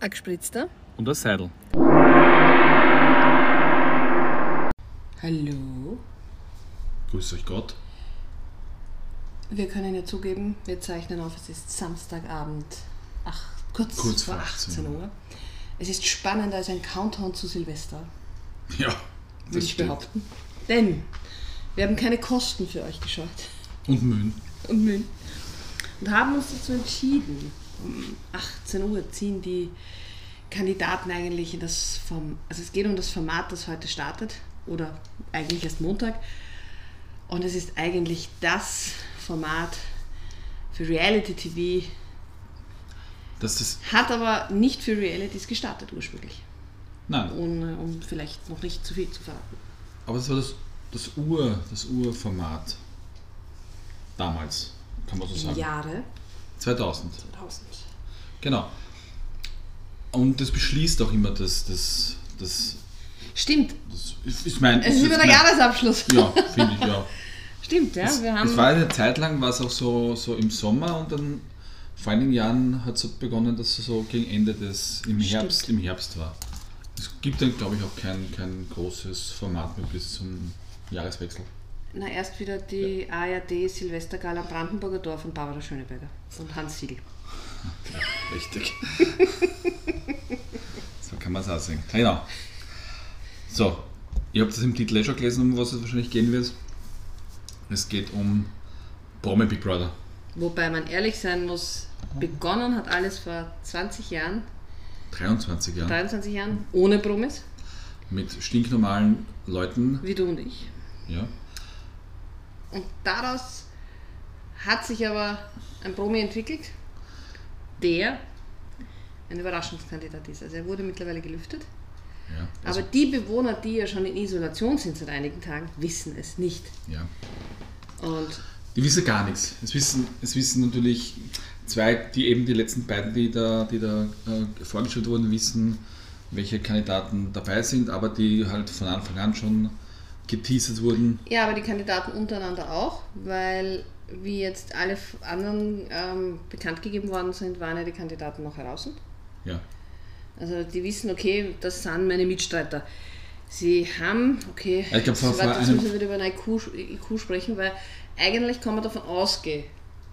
Ein gespritzter. Und ein Seidel. Hallo. Grüß euch Gott. Wir können ja zugeben, wir zeichnen auf, es ist Samstagabend, ach, kurz, Kurz vor vor 18 18 Uhr. Es ist spannender als ein Countdown zu Silvester, Ja, würde ich stimmt. behaupten. Denn wir haben keine Kosten für euch gescheut Und Mühen. und Mühen. Und haben uns dazu entschieden, um 18 Uhr ziehen die Kandidaten eigentlich in das Form, also es geht um das Format, das heute startet, oder eigentlich erst Montag. Und es ist eigentlich das Format für Reality TV, Das ist. hat aber nicht für Realities gestartet ursprünglich, Nein, um, um vielleicht noch nicht zu viel zu verraten. aber das war das, das Ur, das Urformat. Damals, kann man so sagen. Jahre 2000. 2000. Genau. Und das beschließt auch immer das, das, das, Stimmt, das ist, ist mein. es ist über der mein- Jahresabschluss. Ja, finde ich, ja. Stimmt, ja, wir haben... Es war eine Zeit lang, war es auch so, so im Sommer und dann vor einigen Jahren hat es begonnen, dass es so gegen Ende des, im Stimmt. Herbst, im Herbst war. Es gibt dann, glaube ich, auch kein, kein großes Format mehr bis zum Jahreswechsel. Na, erst wieder die ARD Silvestergala am Brandenburger Dorf von Barbara Schöneberger und Hans Siegel. Richtig. so kann man es auch sehen. Genau. So, ihr habt das im Titel eh schon gelesen, um was es wahrscheinlich gehen wird. Es geht um Promi Big Brother. Wobei man ehrlich sein muss, begonnen hat alles vor 20 Jahren, 23 Jahre. 23 Jahren, ohne Promis, Mit stinknormalen Leuten. wie du und ich. Ja. Und daraus hat sich aber ein Promi entwickelt, der ein Überraschungskandidat ist. Also er wurde mittlerweile gelüftet. ja. Also, Aber die Bewohner, die ja schon in Isolation sind seit einigen Tagen, wissen es nicht. ja. Und Die wissen gar nichts. Es wissen, es wissen natürlich zwei, die eben die letzten beiden, die da, die da äh, vorgestellt wurden, wissen, welche Kandidaten dabei sind, aber die halt von Anfang an schon geteasert wurden. Ja, aber die Kandidaten untereinander auch, weil wie jetzt alle anderen ähm, bekannt gegeben worden sind, waren ja die Kandidaten noch heraus. Ja. Also die wissen, okay, das sind meine Mitstreiter. Sie haben, okay, ich glaub, vor- warte, vor jetzt einem- müssen wir wieder über ein IQ, IQ sprechen, weil eigentlich kann man davon ausgehen,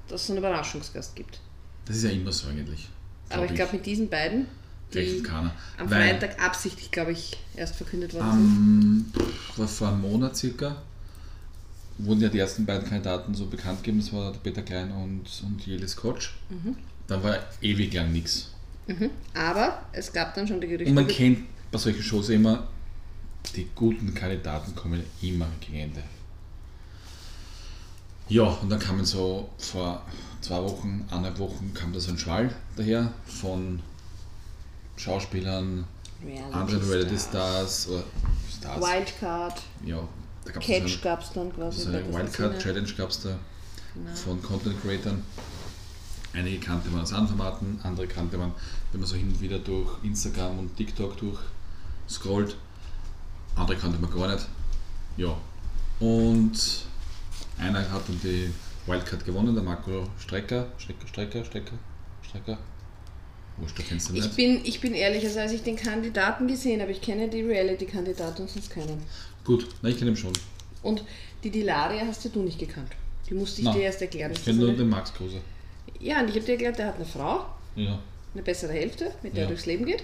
dass es einen Überraschungsgast gibt. Das ist ja immer so eigentlich. aber ich glaube, mit diesen beiden, die am Weil, Freitag absichtlich, glaube ich, erst verkündet worden Ähm, war vor einem Monat circa wurden ja die ersten beiden Kandidaten so bekannt gegeben, das war der Peter Klein und, und Jelis Kotsch. Mhm. Dann war ewig lang nichts. sind. Mhm. Aber es gab dann schon die Gerüchte. Und man kennt bei solchen Shows immer, die guten Kandidaten kommen immer gegen Ende. Ja, und dann kamen so vor zwei Wochen, anderthalb Wochen, kam da so ein Schwall daher von Schauspielern, Reality anderen. Reality Stars oder Stars. Wildcard, Ja, da gab es Catch gab es dann quasi. so bei eine dieser Wildcard Szene. Challenge gab es da Genau. von Content Creatern. Einige kannte man aus anderen Formaten, andere kannte man, wenn man so hin und wieder durch Instagram und TikTok durch scrollt. Andere kannte man gar nicht. Ja. Und einer hat dann die Wildcard gewonnen, der Marco Strecker. Strecker, Strecker, Strecker, Strecker. Wurscht, du kennst ihn Ich bin, ich bin ehrlich, also als ich den Kandidaten gesehen habe, ich kenne die Reality-Kandidaten und sonst keinen. Gut, na, ich kenne ihn schon. Und die Dilaria hast ja du nicht gekannt. Die musste ich Na, dir erst erklären. Ich kenne nur eine- den Max Kruse. ja, und ich habe dir erklärt, der hat eine Frau, Ja. eine bessere Hälfte, mit der Ja. er durchs Leben geht.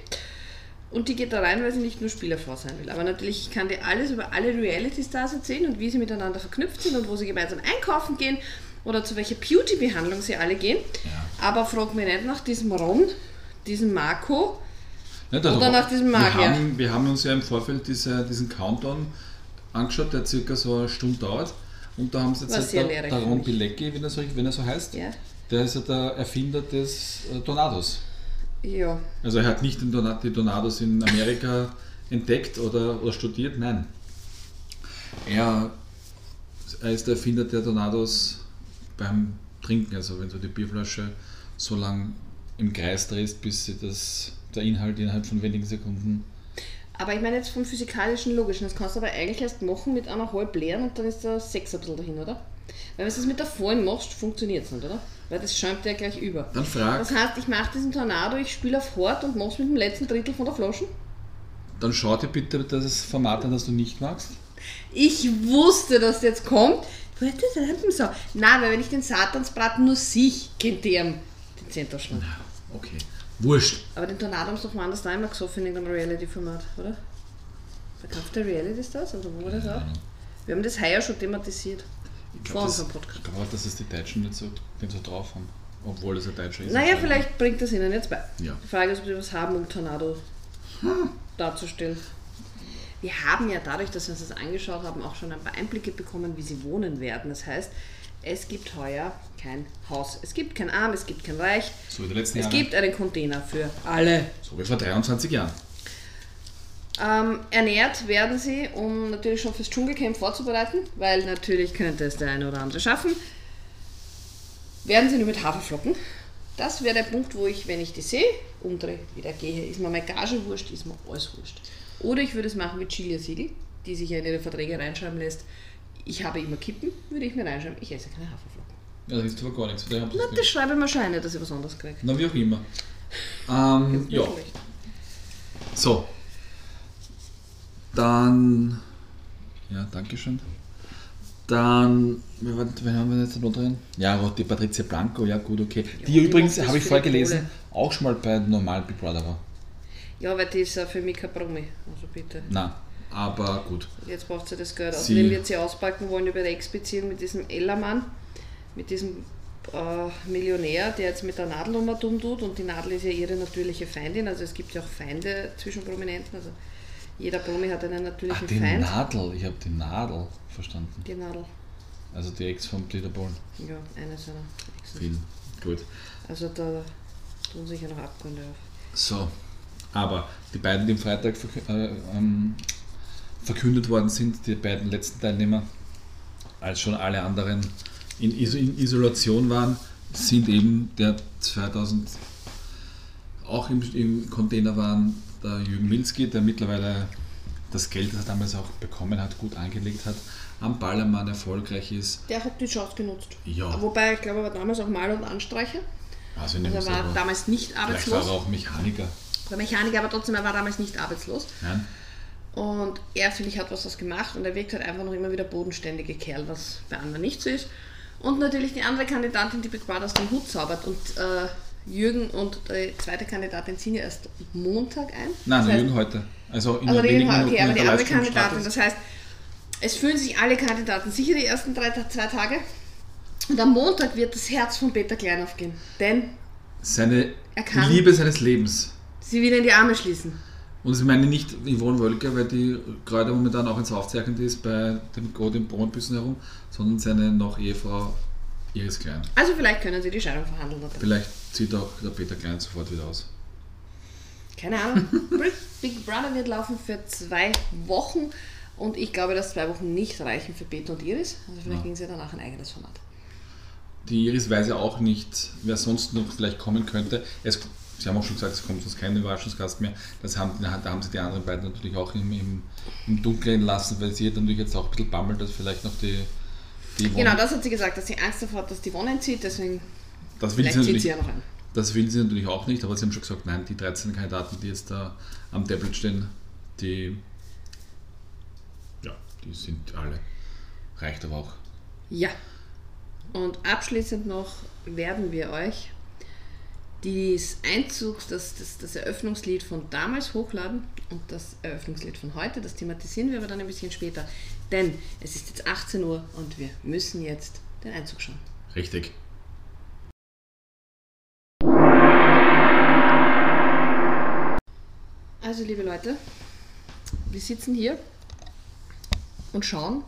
Und die geht da rein, weil sie nicht nur Spielerfrau sein will. Aber natürlich, ich kann dir alles über alle Reality-Stars erzählen und wie sie miteinander verknüpft sind und wo sie gemeinsam einkaufen gehen oder zu welcher Beauty-Behandlung sie alle gehen. Ja. Aber frag mich nicht nach diesem Ron, diesem Marco. Ja, der Oder nach diesem wir Magier. haben, wir haben uns ja im Vorfeld diese, diesen Countdown angeschaut, der circa so eine Stunde dauert. Und da haben sie jetzt halt der, Ron mich. Bilecki, wenn er, so, wenn er so heißt, Ja. der ist ja der Erfinder des äh, Tornados. Ja. Also er hat nicht den Torna- die Tornados in Amerika entdeckt oder, oder studiert, nein. Er, er ist der Erfinder der Tornados beim Trinken, also wenn du die Bierflasche so lang im Kreis drehst, bis sie das, der Inhalt innerhalb von wenigen Sekunden Aber ich meine jetzt vom physikalischen, logischen, das kannst du aber eigentlich erst machen mit einer halb leeren und dann ist der Sechser ein bisschen dahin, oder? Weil wenn du es mit der vollen machst, funktioniert es nicht, oder? weil das schäumt ja gleich über. Dann frag, Das heißt, ich mache diesen Tornado, ich spiele auf Hort und mach's mit dem letzten Drittel von der Flaschen. dann schau dir bitte das Format an, das du nicht magst. Ich wusste, dass das jetzt kommt. Hättest einfach so. Nein, weil wenn ich den Satansbraten nur sich kennt der den Zenterschlag. Okay. Wurscht. Aber den Tornado haben sie doch woanders da einmal gesoffen in irgendeinem Reality-Format, oder? Verkaufte Reality Stars? Oder wo war das auch? Wir haben das heuer schon thematisiert. Ich Vor glaube, das, unserem Podcast. ich glaub, dass es die Deutschen nicht so, nicht so drauf haben. Obwohl es ein Deutscher ist. Naja, vielleicht bringt das ihnen jetzt bei. Ja. Die Frage ist, ob sie was haben, um Tornado darzustellen. Wir haben ja dadurch, dass wir uns das angeschaut haben, auch schon ein paar Einblicke bekommen, wie sie wohnen werden. Das heißt, es gibt heuer kein Haus. Es gibt kein Arm, es gibt kein Reich. So wie die letzten Es Jahre. gibt einen Container für alle. So wie vor 23 Jahren. Ähm, ernährt werden sie, um natürlich schon fürs Dschungelcamp vorzubereiten, weil natürlich könnte es der eine oder andere schaffen. Werden sie nur mit Haferflocken. Das wäre der Punkt, wo ich, wenn ich die sehe, umdrehe, wieder gehe. Ist mir meine Gage wurscht, ist mir alles wurscht. Oder ich würde es machen wie Julia Siegel, die sich ja in ihre Verträge reinschreiben lässt. Ich habe immer Kippen, würde ich mir reinschreiben, ich esse keine Haferflocken. Ja, das ist aber gar nichts. Na, das nicht. schreibe ich mir schon ein, dass ich was anderes kriege. Na, wie auch immer. Ähm, ja, so. Dann. Ja, danke schön. Dann. Wen haben wir jetzt noch drin? Ja, die Patricia Blanco, ja, gut, okay. Die die übrigens, habe ich vorher gelesen, auch schon mal bei normal Big Brother war. Ja, weil die ist ja für mich kein Promi. Also bitte. Na, aber gut. Jetzt braucht sie das Geld. Außerdem wird sie auspacken wollen über ihre Ex-Beziehung mit diesem Ellermann, mit diesem äh, Millionär, der jetzt mit der Nadel um dumm tut und die Nadel ist ja ihre natürliche Feindin. Also es gibt ja auch Feinde zwischen Prominenten. Also jeder Promi hat einen Ach, natürlichen die Feind. Nadel, ich habe die Nadel verstanden. Die Nadel. Also die Ex von Dieter Bohlen. Ja, eine seiner Exen. Viel. Gut. Also da tun sich ja noch Abgründe auf. So, aber die beiden, die am Freitag äh, ähm, verkündet worden sind, die beiden letzten Teilnehmer, als schon alle anderen in, Iso in Isolation waren, sind eben der 2000 auch im, im Container waren, der Jürgen Milski, der mittlerweile das Geld, das er damals auch bekommen hat, gut angelegt hat, am Ballermann erfolgreich ist. Der hat die Chance genutzt. Ja, Wobei, ich glaube, er war damals auch Mal- und Anstreicher. also Also er war damals nicht vielleicht war arbeitslos. er auch Mechaniker. Der Mechaniker, aber trotzdem, er war damals nicht arbeitslos. Nein? Und er, finde ich, hat was das gemacht und er wirkt halt einfach noch immer wieder bodenständige Kerl, was bei anderen nicht so ist. Und natürlich die andere Kandidatin, die Big Brother aus dem Hut zaubert. Und äh, Jürgen und die zweite Kandidatin ziehen ja erst Montag ein. Nein, Das heißt- Jürgen heute. Also in also wenigen Minuten okay, aber die der andere Kandidatin, das heißt, es fühlen sich alle Kandidaten sicher die ersten drei, zwei Tage. Und am Montag wird das Herz von Peter Klein aufgehen. Denn Seine Er kann- Liebe seines Lebens. sie will in die Arme schließen. Und ich meine nicht Yvonne Wölker, weil die gerade momentan auch ins Aufzeichnen ist bei dem Golden Bronnbüssen herum, sondern seine noch Ehefrau Iris Klein. Also vielleicht können sie die Scheidung verhandeln. Oder? Vielleicht zieht auch der Peter Klein sofort wieder aus. Keine Ahnung. Big- Brother wird laufen für zwei Wochen und ich glaube, dass zwei Wochen nicht reichen für Peter und Iris. Also vielleicht Ja. kriegen sie danach ein eigenes Format. Die Iris weiß ja auch nicht, wer sonst noch vielleicht kommen könnte. Es, Sie haben auch schon gesagt, es kommt sonst kein Überraschungsgast mehr. Das haben, da haben sie die anderen beiden natürlich auch im, im, im Dunkeln lassen, weil sie natürlich jetzt auch ein bisschen bammelt, dass vielleicht noch die, die Genau, das hat sie gesagt, dass sie Angst davor hat, dass die Wonne entzieht, deswegen das will sie zieht sie ja noch ein. Das will sie natürlich auch nicht, aber sie haben schon gesagt, nein, die 13 Kandidaten, die jetzt da am Tablet stehen, die, ja, die sind alle. Reicht aber auch. Ja. Und abschließend noch werden wir euch das Einzugs, das, das, das Eröffnungslied von damals hochladen und das Eröffnungslied von heute. Das thematisieren wir aber dann ein bisschen später. Denn es ist jetzt 18 Uhr und wir müssen jetzt den Einzug schauen. Richtig. Also, liebe Leute, wir sitzen hier und schauen.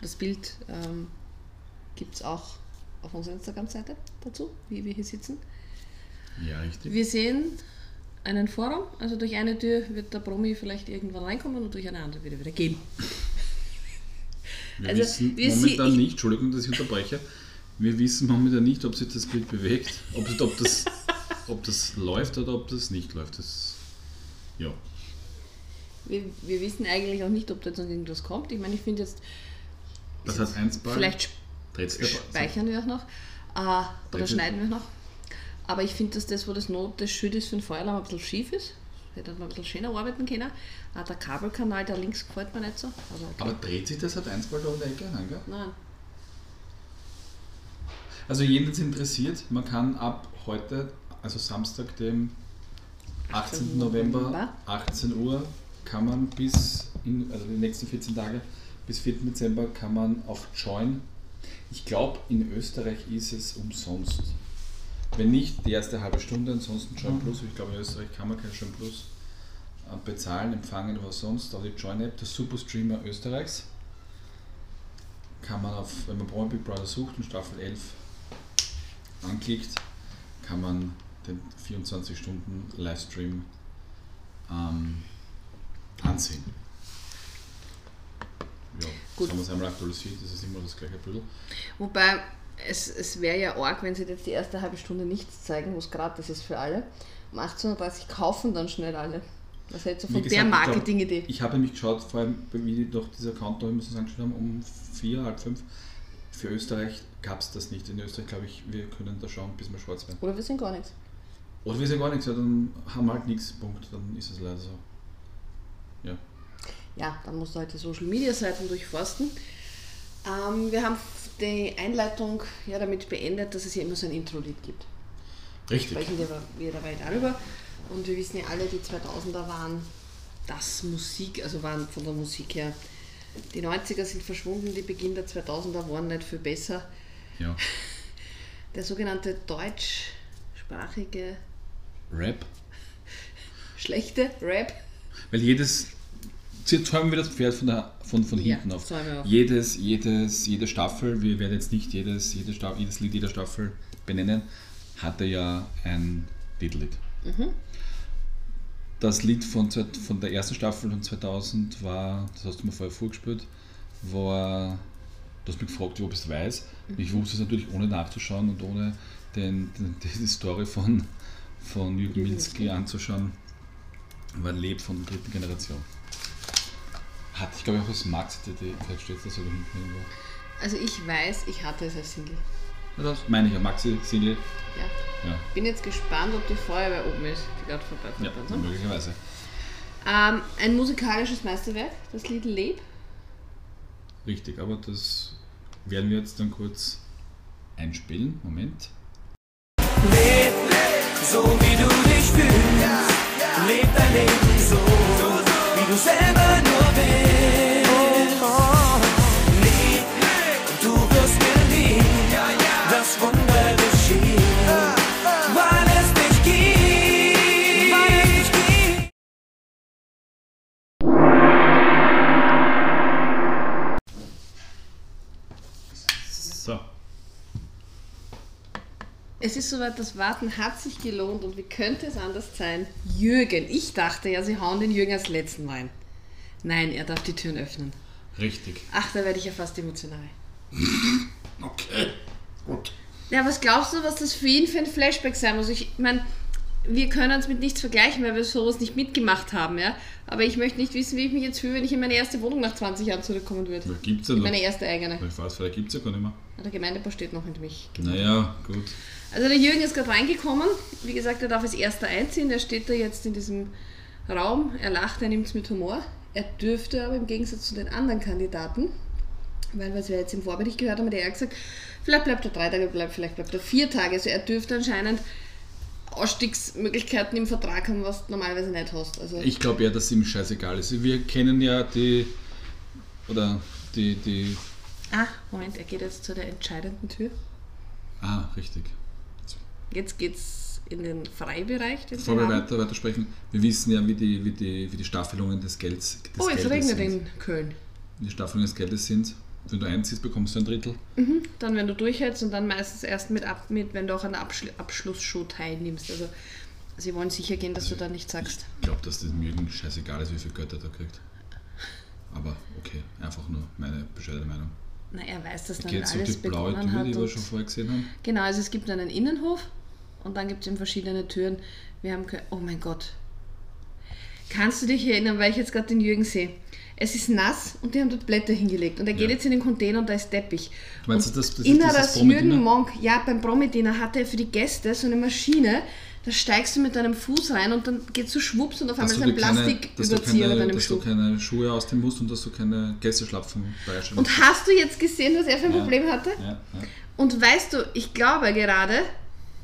Das Bild ähm, gibt es auch auf unserer Instagram-Seite dazu, wie wir hier sitzen. Ja, richtig. Wir sehen einen Vorraum, also durch eine Tür wird der Promi vielleicht irgendwann reinkommen und durch eine andere wird er wieder gehen. Wir also, wissen wir momentan sie- nicht, Entschuldigung, dass ich unterbreche, wir wissen momentan nicht, ob sich das Bild bewegt, ob, ob, das, ob das läuft oder ob das nicht läuft. Das, ja. Wir, wir wissen eigentlich auch nicht, ob da jetzt noch irgendwas kommt. Ich meine, ich finde jetzt, Das hat eins Ball. vielleicht Dreht's der speichern wir auch noch. Äh, oder schneiden wir noch. Aber ich finde, dass das, wo das Not das Schild ist für den Feueralarm, ein bisschen schief ist. Hätte man ein bisschen schöner arbeiten können. Auch der Kabelkanal, der links gefällt mir nicht so. Also, okay. Aber dreht sich das halt eins bald um die Ecke? Nein, gell? Nein. Also jeden, das interessiert, man kann ab heute, also Samstag, dem 18. November, November. 18 Uhr, kann man bis, in, also die nächsten 14 Tage, bis 4. Dezember kann man auf Join, ich glaube in Österreich ist es umsonst. Wenn nicht, die erste halbe Stunde, ansonsten Join Plus, ich glaube in Österreich kann man kein Join Plus äh, bezahlen, empfangen oder sonst, aber die Join-App, der Superstreamer Österreichs, kann man auf, wenn man Promi Big Brother sucht und Staffel 11 anklickt, kann man den 24 Stunden Livestream ähm, ansehen. Ja, Gut. wenn man es einmal aktualisiert, das ist immer das gleiche Bild. Wobei, es, es wäre ja arg, wenn sie jetzt die erste halbe Stunde nichts zeigen, wo es gratis ist für alle. Um 18.30 Uhr kaufen dann schnell alle. Was hältst du von der Marketing-Idee? Ich habe nämlich geschaut, vor allem wie die doch dieser immer so angeschaut haben, um vier, halb fünf. Für Österreich gab es das nicht. In Österreich glaube ich, wir können da schauen, bis wir schwarz werden. Oder wir sind gar nichts. Oder wir sind gar nichts, ja, dann haben wir halt nichts, Punkt. Dann ist es leider so. Ja. Ja, dann musst du halt die Social Media Seiten durchforsten. Ähm, wir haben die Einleitung ja damit beendet, dass es ja immer so ein Intro-Lied gibt. Richtig. Sprechen wir, wir dabei darüber. Und wir wissen ja alle, die 2000er waren das Musik, also waren von der Musik her. Die 90er sind verschwunden, die Beginn der 2000er waren nicht viel besser. Ja. Der sogenannte deutschsprachige Rap. schlechte Rap. Weil jedes. Jetzt zäumen wir das Pferd von, der, von, von Ja, hinten auf. auf. Jedes, jedes, jede Staffel, wir werden jetzt nicht jedes, jede Staffel, jedes Lied jeder Staffel benennen, hatte ja ein Titellied. Mhm. Das Lied von, von der ersten Staffel von 2000 war, das hast du mir vorher vorgespielt, war, du hast mich gefragt, ob ich es weiß. Mhm. Ich wusste es natürlich ohne nachzuschauen und ohne den, den, die Story von, von Jürgen Milski anzuschauen, weil er lebt von der dritten Generation. Hat, ich glaube auch als Max-CD, vielleicht steht das sogar hinten irgendwo. Also ich weiß, ich hatte es als Single. Das meine ich ja, Maxi-Single. Ja. Ja, Bin jetzt gespannt, ob die Feuerwehr oben ist, die gerade vorbei ja ne? möglicherweise. ähm, ein musikalisches Meisterwerk, das Lied Leb. Richtig, aber das werden wir jetzt dann kurz einspielen. Moment. Leb, so wie du dich fühlst. Leb dein Leben so, wie du selber nur willst. Es ist soweit, das Warten hat sich gelohnt und wie könnte es anders sein? Jürgen, ich dachte ja, sie hauen den Jürgen als letzten rein. Nein, er darf die Türen öffnen. Richtig. Ach, da werde ich ja fast emotional. Okay. Gut. Ja, was glaubst du, was das für ihn für ein Flashback sein muss? Ich meine, wir können es mit nichts vergleichen, weil wir sowas nicht mitgemacht haben, ja. Aber ich möchte nicht wissen, wie ich mich jetzt fühle, wenn ich in meine erste Wohnung nach 20 Jahren zurückkommen würde. Gibt's denn noch? Meine erste eigene. Ich weiß, vielleicht gibt es ja gar nicht mehr. Der Gemeindepaar steht noch hinter mich. Naja, gut. Also der Jürgen ist gerade reingekommen. Wie gesagt, er darf als erster einziehen. Der steht da jetzt in diesem Raum. Er lacht, er nimmt es mit Humor. Er dürfte aber im Gegensatz zu den anderen Kandidaten, weil was wir jetzt im Vorbericht gehört haben, hat er gesagt, vielleicht bleibt er drei Tage, bleibt, vielleicht bleibt er vier Tage. Also er dürfte anscheinend Ausstiegsmöglichkeiten im Vertrag haben, was du normalerweise nicht hast. Also Ich glaube ja, dass ihm scheißegal ist. Wir kennen ja die. Oder die. die ah, Moment, er geht jetzt zu der entscheidenden Tür. ah, richtig. Jetzt geht's in den Freibereich. Den Bevor wir weiter, weiter sprechen, wir wissen ja, wie die, wie die, wie die Staffelungen des Gelds des Oh, jetzt Geldes regnet sind. in Köln. Wie die Staffelungen des Geldes sind. Wenn du einziehst, bekommst du ein Drittel. Dann, wenn du durchhältst und dann meistens erst mit, ab, mit wenn du auch an der Abschl Abschlussshow teilnimmst. Also sie wollen sicher gehen, dass du da nicht sagst. Ich glaube, dass das mir scheißegal ist, wie viel Geld er da kriegt. Aber okay, einfach nur meine bescheidene Meinung. Na, er weiß, dass dann Geht es um die alles blaue begonnen Tür, hat. die wir schon vorher gesehen haben? Genau, also es gibt einen Innenhof und dann gibt es eben verschiedene Türen. Wir haben, oh mein Gott. Kannst du dich erinnern, weil ich jetzt gerade den Jürgen sehe? Es ist nass und die haben dort Blätter hingelegt. Und er geht Ja. jetzt in den Container und da ist Teppich. Meinst und du, das- das ist das? Jürgen Monk, ja, beim Promediner hatte er für die Gäste so eine Maschine, da steigst du mit deinem Fuß rein und dann geht so schwupps und auf einmal ist ein dass du Plastiküberzieher bei keine, deinem dass du Schuh. keine Schuhe ausziehen musst und dass du keine Gästeschlapfen beistellen Und hast du jetzt gesehen, was er für ein Ja. Problem hatte? Ja, ja. Und weißt du, ich glaube gerade,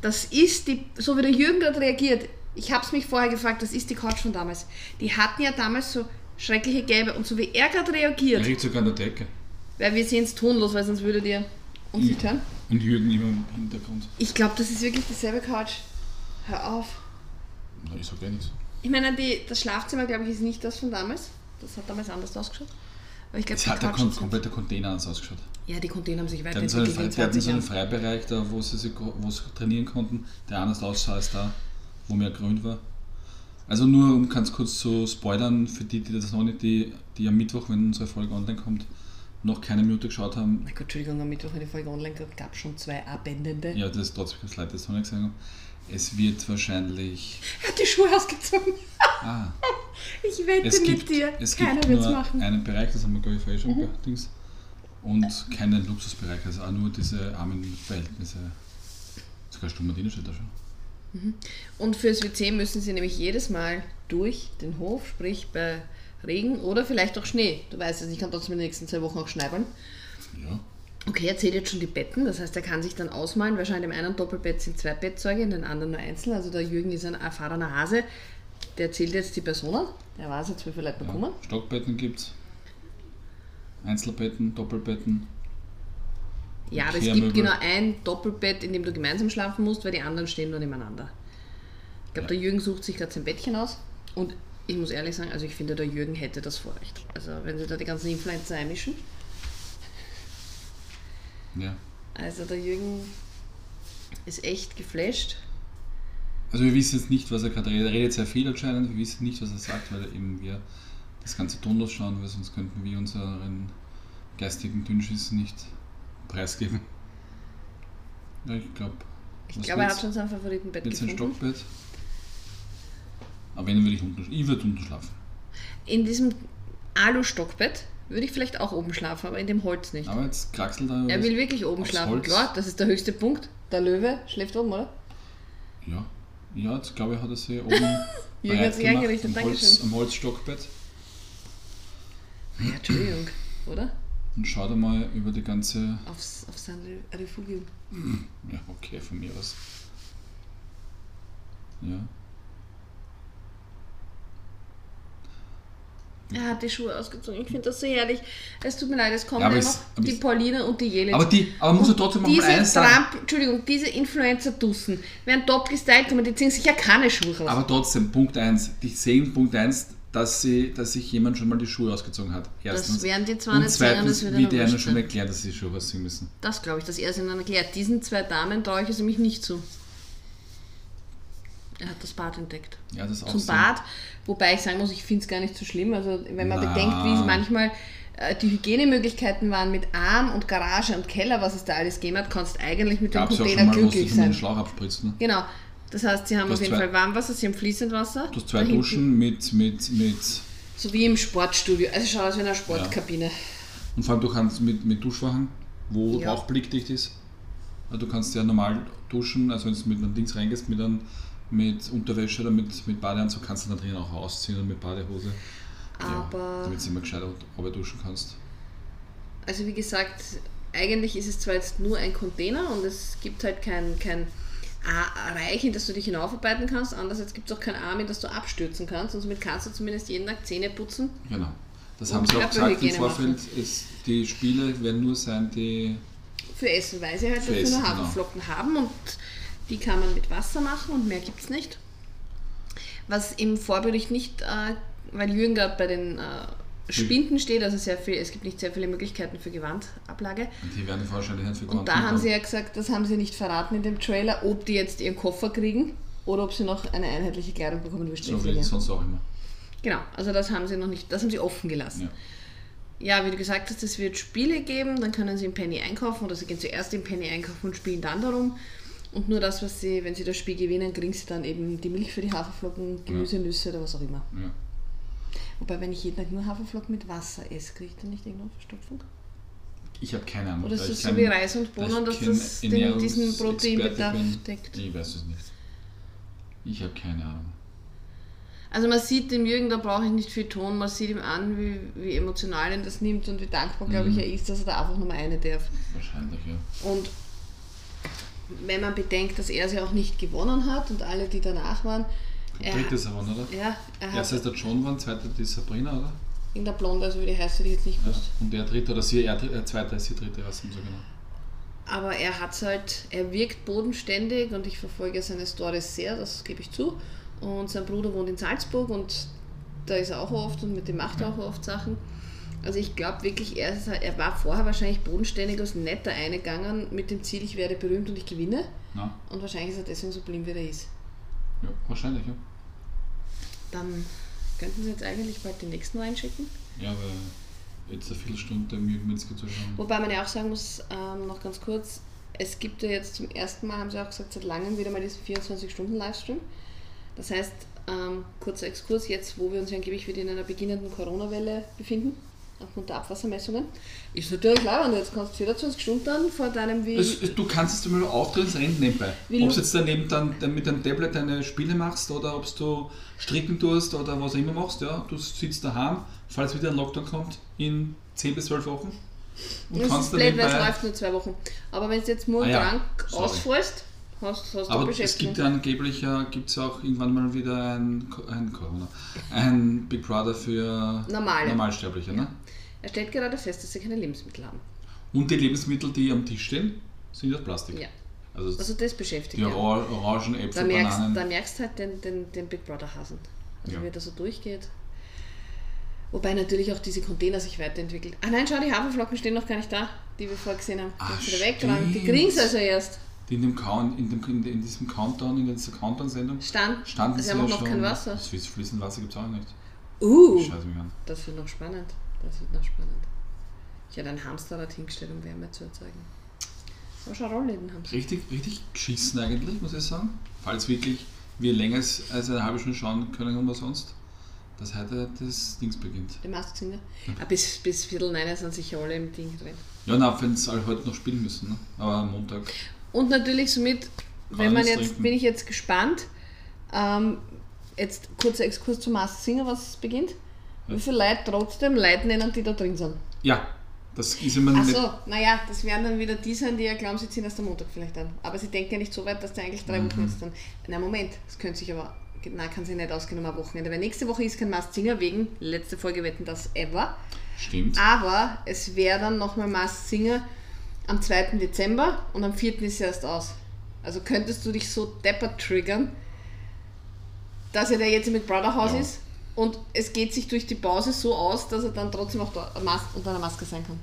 das ist die, so wie der Jürgen gerade reagiert, ich habe es mich vorher gefragt, das ist die Couch von damals. Die hatten ja damals so schreckliche Gelbe und so wie er gerade Er reagiert, liegt sogar an der Decke. weil wir sehen es tonlos, weil sonst würdet ihr uns nicht hören. Und Jürgen immer im Hintergrund. Ich glaube, das ist wirklich dieselbe Couch. Hör auf. Na, ich sag ja nichts. Ich meine, die, das Schlafzimmer, glaube ich, ist nicht das von damals. Das hat damals anders ausgeschaut. Aber ich glaube, Es hat der kon komplette Container anders ausgeschaut. Ja, die Container haben sich Die hatten so einen, weiterentwickelt in die hatten 20 so einen. Freibereich, da, wo sie, sich, wo sie trainieren konnten, der anders aussah als da, wo mehr grün war. Also nur um ganz kurz zu spoilern, für die, die das noch nicht, die, die am Mittwoch, wenn unsere Folge online kommt, noch keine Minute geschaut haben. Mein Gott, Entschuldigung, am Mittwoch, wenn die Folge online gab, gab es schon zwei abendende. Ja, das ist trotzdem ganz leid, das noch nicht gesagt haben. Es wird wahrscheinlich. Er hat die Schuhe ausgezogen. Ah, Ich wette es mit gibt, dir, es keiner gibt wird es nur machen. Mhm. einen Bereich, das haben wir glaube ich vorher schon gedings, und keinen Luxusbereich, also auch nur diese armen Verhältnisse. Sogar Stummerdine steht da schon. Und fürs WC müssen sie nämlich jedes Mal durch den Hof, sprich bei Regen oder vielleicht auch Schnee. Du weißt es, ich kann trotzdem in den nächsten zwei Wochen auch schneibern. Ja. Okay, er zählt jetzt schon die Betten, das heißt, er kann sich dann ausmalen. Wahrscheinlich im einen Doppelbett sind zwei Bettzeuge, in den anderen nur einzeln. Also der Jürgen ist ein erfahrener Hase. Der zählt jetzt die Personen. Der weiß jetzt, wie viele Leute kommen. Ja, Stockbetten gibt's. Einzelbetten, Doppelbetten. Ja, aber es gibt genau ein Doppelbett, in dem du gemeinsam schlafen musst, weil die anderen stehen nur nebeneinander. Ich glaube, Ja. der Jürgen sucht sich gerade sein Bettchen aus. Und ich muss ehrlich sagen, also ich finde, der Jürgen hätte das Vorrecht. Also wenn sie da die ganzen Influencer einmischen. Ja. Also der Jürgen ist echt geflasht. Also wir wissen jetzt nicht, was er gerade redet. Er redet sehr viel anscheinend. Wir wissen nicht, was er sagt, weil eben wir das Ganze tonlos schauen, weil sonst könnten wir unseren geistigen Dünnschiss nicht preisgeben. Ja, ich glaube. Ich glaube, er hat schon sein Favoritenbett Jetzt ein gefunden. Stockbett. Aber wenn, würde ich unten, ich würde unten schlafen. In diesem Alu-Stockbett würde ich vielleicht auch oben schlafen, aber in dem Holz nicht. Aber jetzt kraxelt er. Er will wirklich oben schlafen. Holz. Klar, das ist der höchste Punkt. Der Löwe schläft oben, oder? Ja, ja, jetzt glaube ich, hat er sich oben Jürgen hat sich eingerichtet, am, Holz, Dankeschön. am Holzstockbett Ja, Entschuldigung, oder? und schaut einmal über die ganze. Aufs, auf sein Re- Refugium. Ja, okay, von mir aus. Ja. Er hat die Schuhe ausgezogen. Ich finde das so herrlich. Es tut mir leid, es kommen Ja, es- noch die Pauline und die Jelitz. Aber die, aber muss er trotzdem mal diese eins sagen. Trump, Entschuldigung, diese Influencer-Dussen werden top gestylt, aber die ziehen sich ja keine Schuhe raus. Aber trotzdem, Punkt 1. Die sehen Punkt 1, dass, sie, dass sich jemand schon mal die Schuhe ausgezogen hat. Erstens. das werden die zwar nicht sagen, das wird ihnen ihnen wurscht schon erklärt, dass sie die Schuhe ausziehen müssen. Das glaube ich, dass er es ihnen erklärt. Diesen zwei Damen traue ich es nämlich nicht zu. Er hat das Bad entdeckt. Ja, das auch Zum so. Bad, wobei ich sagen muss, ich finde es gar nicht so schlimm. Also wenn man Na. bedenkt, wie es manchmal äh, die Hygienemöglichkeiten waren mit Arm und Garage und Keller, was es da alles gegeben hat, kannst eigentlich mit dem Gab es ja auch Container schon mal, glücklich mal den sein. Schlauch abspritzt. Ne? Genau. Das heißt, sie haben auf jeden zwei- Fall Warmwasser, sie haben fließend Wasser. Du hast zwei Da hinten- Duschen mit, mit, mit. So wie im Sportstudio. Also schaut aus wie in einer Sportkabine. Und vor allem du kannst mit, mit Duschwachen, wo Ja. auch blickdicht ist. Also du kannst ja normal duschen, also wenn du mit einem Dings reingehst, mit, einem, mit Unterwäsche oder mit, mit Badeanzug, kannst du dann drinnen auch ausziehen und mit Badehose. Aber- Ja, damit du immer gescheit runter duschen kannst. Also wie gesagt, eigentlich ist es zwar jetzt nur ein Container und es gibt halt kein, kein Reich, in das du dich hinaufarbeiten kannst. Andererseits gibt es auch kein Arm, in das du abstürzen kannst. Und somit kannst du zumindest jeden Tag Zähne putzen. Genau. Das haben sie auch gesagt im Vorfeld. Es, die Spiele werden nur sein, die. Für Essen, weil sie halt Für dafür nur genau. Haferflocken haben und die kann man mit Wasser machen und mehr gibt es nicht. Was im Vorbericht nicht, äh, weil Jürgen gerade bei den äh, Spinden steht, also sehr viel, es gibt nicht sehr viele Möglichkeiten für Gewandablage. Die werden wahrscheinlich nicht für Und da haben sie ja gesagt, das haben sie nicht verraten in dem Trailer, ob die jetzt ihren Koffer kriegen oder ob sie noch eine einheitliche Kleidung bekommen wie So wie sonst auch immer. Genau, also das haben sie noch nicht, das haben sie offen gelassen. Ja. Ja, wie du gesagt hast, es wird Spiele geben, dann können sie im Penny einkaufen oder sie gehen zuerst im Penny einkaufen und spielen dann darum. Und nur das, was sie, wenn sie das Spiel gewinnen, kriegen sie dann eben die Milch für die Haferflocken, Gemüse, Nüsse oder was auch immer. Ja. Wobei, wenn ich jeden Tag nur Haferflocken mit Wasser esse, kriege ich dann nicht irgendwann Verstopfung? Ich habe keine Ahnung. Oder ist da das so wie Reis und Bohnen, dass das den, diesen Proteinbedarf bin, deckt? Ich weiß es nicht. Ich habe keine Ahnung. Also man sieht dem Jürgen, da brauche ich nicht viel Ton, man sieht ihm an, wie, wie emotional ihn das nimmt und wie dankbar, glaube ich, Mhm. er ist, dass er da einfach nur mal eine darf. Wahrscheinlich, ja. Und wenn man bedenkt, dass er sie auch nicht gewonnen hat und alle, die danach waren, er, Drittes aber, oder? ja, er Erster ist der John war, zweiter die Sabrina, oder? in der Blonde, also wie die heißt, hätte ich jetzt nicht Ja. gewusst. Und der dritte, oder sie, er, er zweiter ist die dritte, nicht so genau. Aber er hat halt, er wirkt bodenständig und ich verfolge seine Stories sehr, das gebe ich zu. Und sein Bruder wohnt in Salzburg und da ist er auch oft und mit dem macht er auch oft Sachen. Also ich glaube wirklich, er, er war vorher wahrscheinlich bodenständig als netter eingegangen mit dem Ziel, ich werde berühmt und ich gewinne. Na, Und wahrscheinlich ist er deswegen so blind, wie er ist. ja, wahrscheinlich, ja. Dann könnten Sie jetzt eigentlich bald den nächsten reinschicken. Ja, weil jetzt eine Viertelstunde Jürgen-Metzger zu schauen. Wobei man ja auch sagen muss, ähm, noch ganz kurz, es gibt ja jetzt zum ersten Mal, haben sie auch gesagt, seit langem wieder mal diesen 24-Stunden-Livestream. Das heißt, ähm, kurzer Exkurs, jetzt wo wir uns ja angeblich wieder in einer beginnenden Corona-Welle befinden, aufgrund der Abwassermessungen, ist natürlich klar, und jetzt kannst du 24 Stunden dann vor deinem wie... Es, du kannst es mal aufdrehen, es rennt nebenbei. Ob du jetzt daneben dann, mit deinem Tablet deine Spiele machst oder ob du stricken tust oder was auch immer machst, ja, du sitzt daheim, falls wieder ein Lockdown kommt in 10 bis 12 Wochen und das kannst ist blöd, weil es läuft nur zwei Wochen. Aber wenn du jetzt morgen Ah ja, krank sorry. ausfallst, hast, hast Aber es gibt ja angeblich ja, gibt's ja auch irgendwann mal wieder ein, ein Corona, ein Big Brother für Normale. Normalsterbliche. Ne? Er stellt gerade fest, dass sie keine Lebensmittel haben. Und die Lebensmittel, die am Tisch stehen, sind aus Plastik. Ja. Also, Also das beschäftigt die ja. Or Orangen, Da Äpfel, merkst, Bananen. da merkst du halt den, den, den Big Brother Hasen. Also Ja. wie er da so durchgeht. Wobei natürlich auch diese Container sich weiterentwickeln. Ah nein, schau, die Haferflocken stehen noch gar nicht da, die wir vorher gesehen haben. Die Ah, wieder weggeräumt. Die stimmt. kriegen sie also erst. Die in, dem Count, in, dem, in, in diesem Countdown, in dieser Countdown-Sendung, Stand. standen sie haben ja auch noch schon. kein Wasser. Das fließ- fließend Wasser gibt es auch nicht. Uh, das wird noch spannend. Das wird noch spannend. Ich hätte einen Hamster dort hingestellt, um Wärme zu erzeugen. Aber schon Rollläden haben sie. Richtig, richtig geschissen eigentlich, muss ich sagen. Falls wirklich wir länger als eine halbe Stunde schauen können und was sonst, dass heute das Dings beginnt. Die Mask Singer. Ah, bis, bis Viertel neun sind sicher alle im Ding drin. Ja, na, wenn es alle heute noch spielen müssen, ne? aber am Montag. Und natürlich somit, wenn man jetzt, trinken. bin ich jetzt gespannt, ähm, jetzt kurzer Exkurs zu Mask Singer, was beginnt. Wie viele Leute trotzdem Leute nennen, die da drin sind? Ja, das ist immer nicht. Achso, naja, das werden dann wieder die sein, die ja glauben, sie ziehen erst am Montag vielleicht an. Aber sie denken ja nicht so weit, dass der eigentlich drei Mhm. Wochen jetzt dann. Na Moment, das könnte sich aber. Na, kann sich nicht ausgehen um ein Wochenende. Weil nächste Woche ist kein Mask Singer wegen letzte Folge wetten das ever. Stimmt. Aber es wäre dann nochmal Mask Singer am 2. Dezember und am 4. ist er erst aus. Also könntest du dich so deppert triggern, dass er da jetzt mit Brother House Ja. ist und es geht sich durch die Pause so aus, dass er dann trotzdem auch da Mas unter einer Maske sein kann.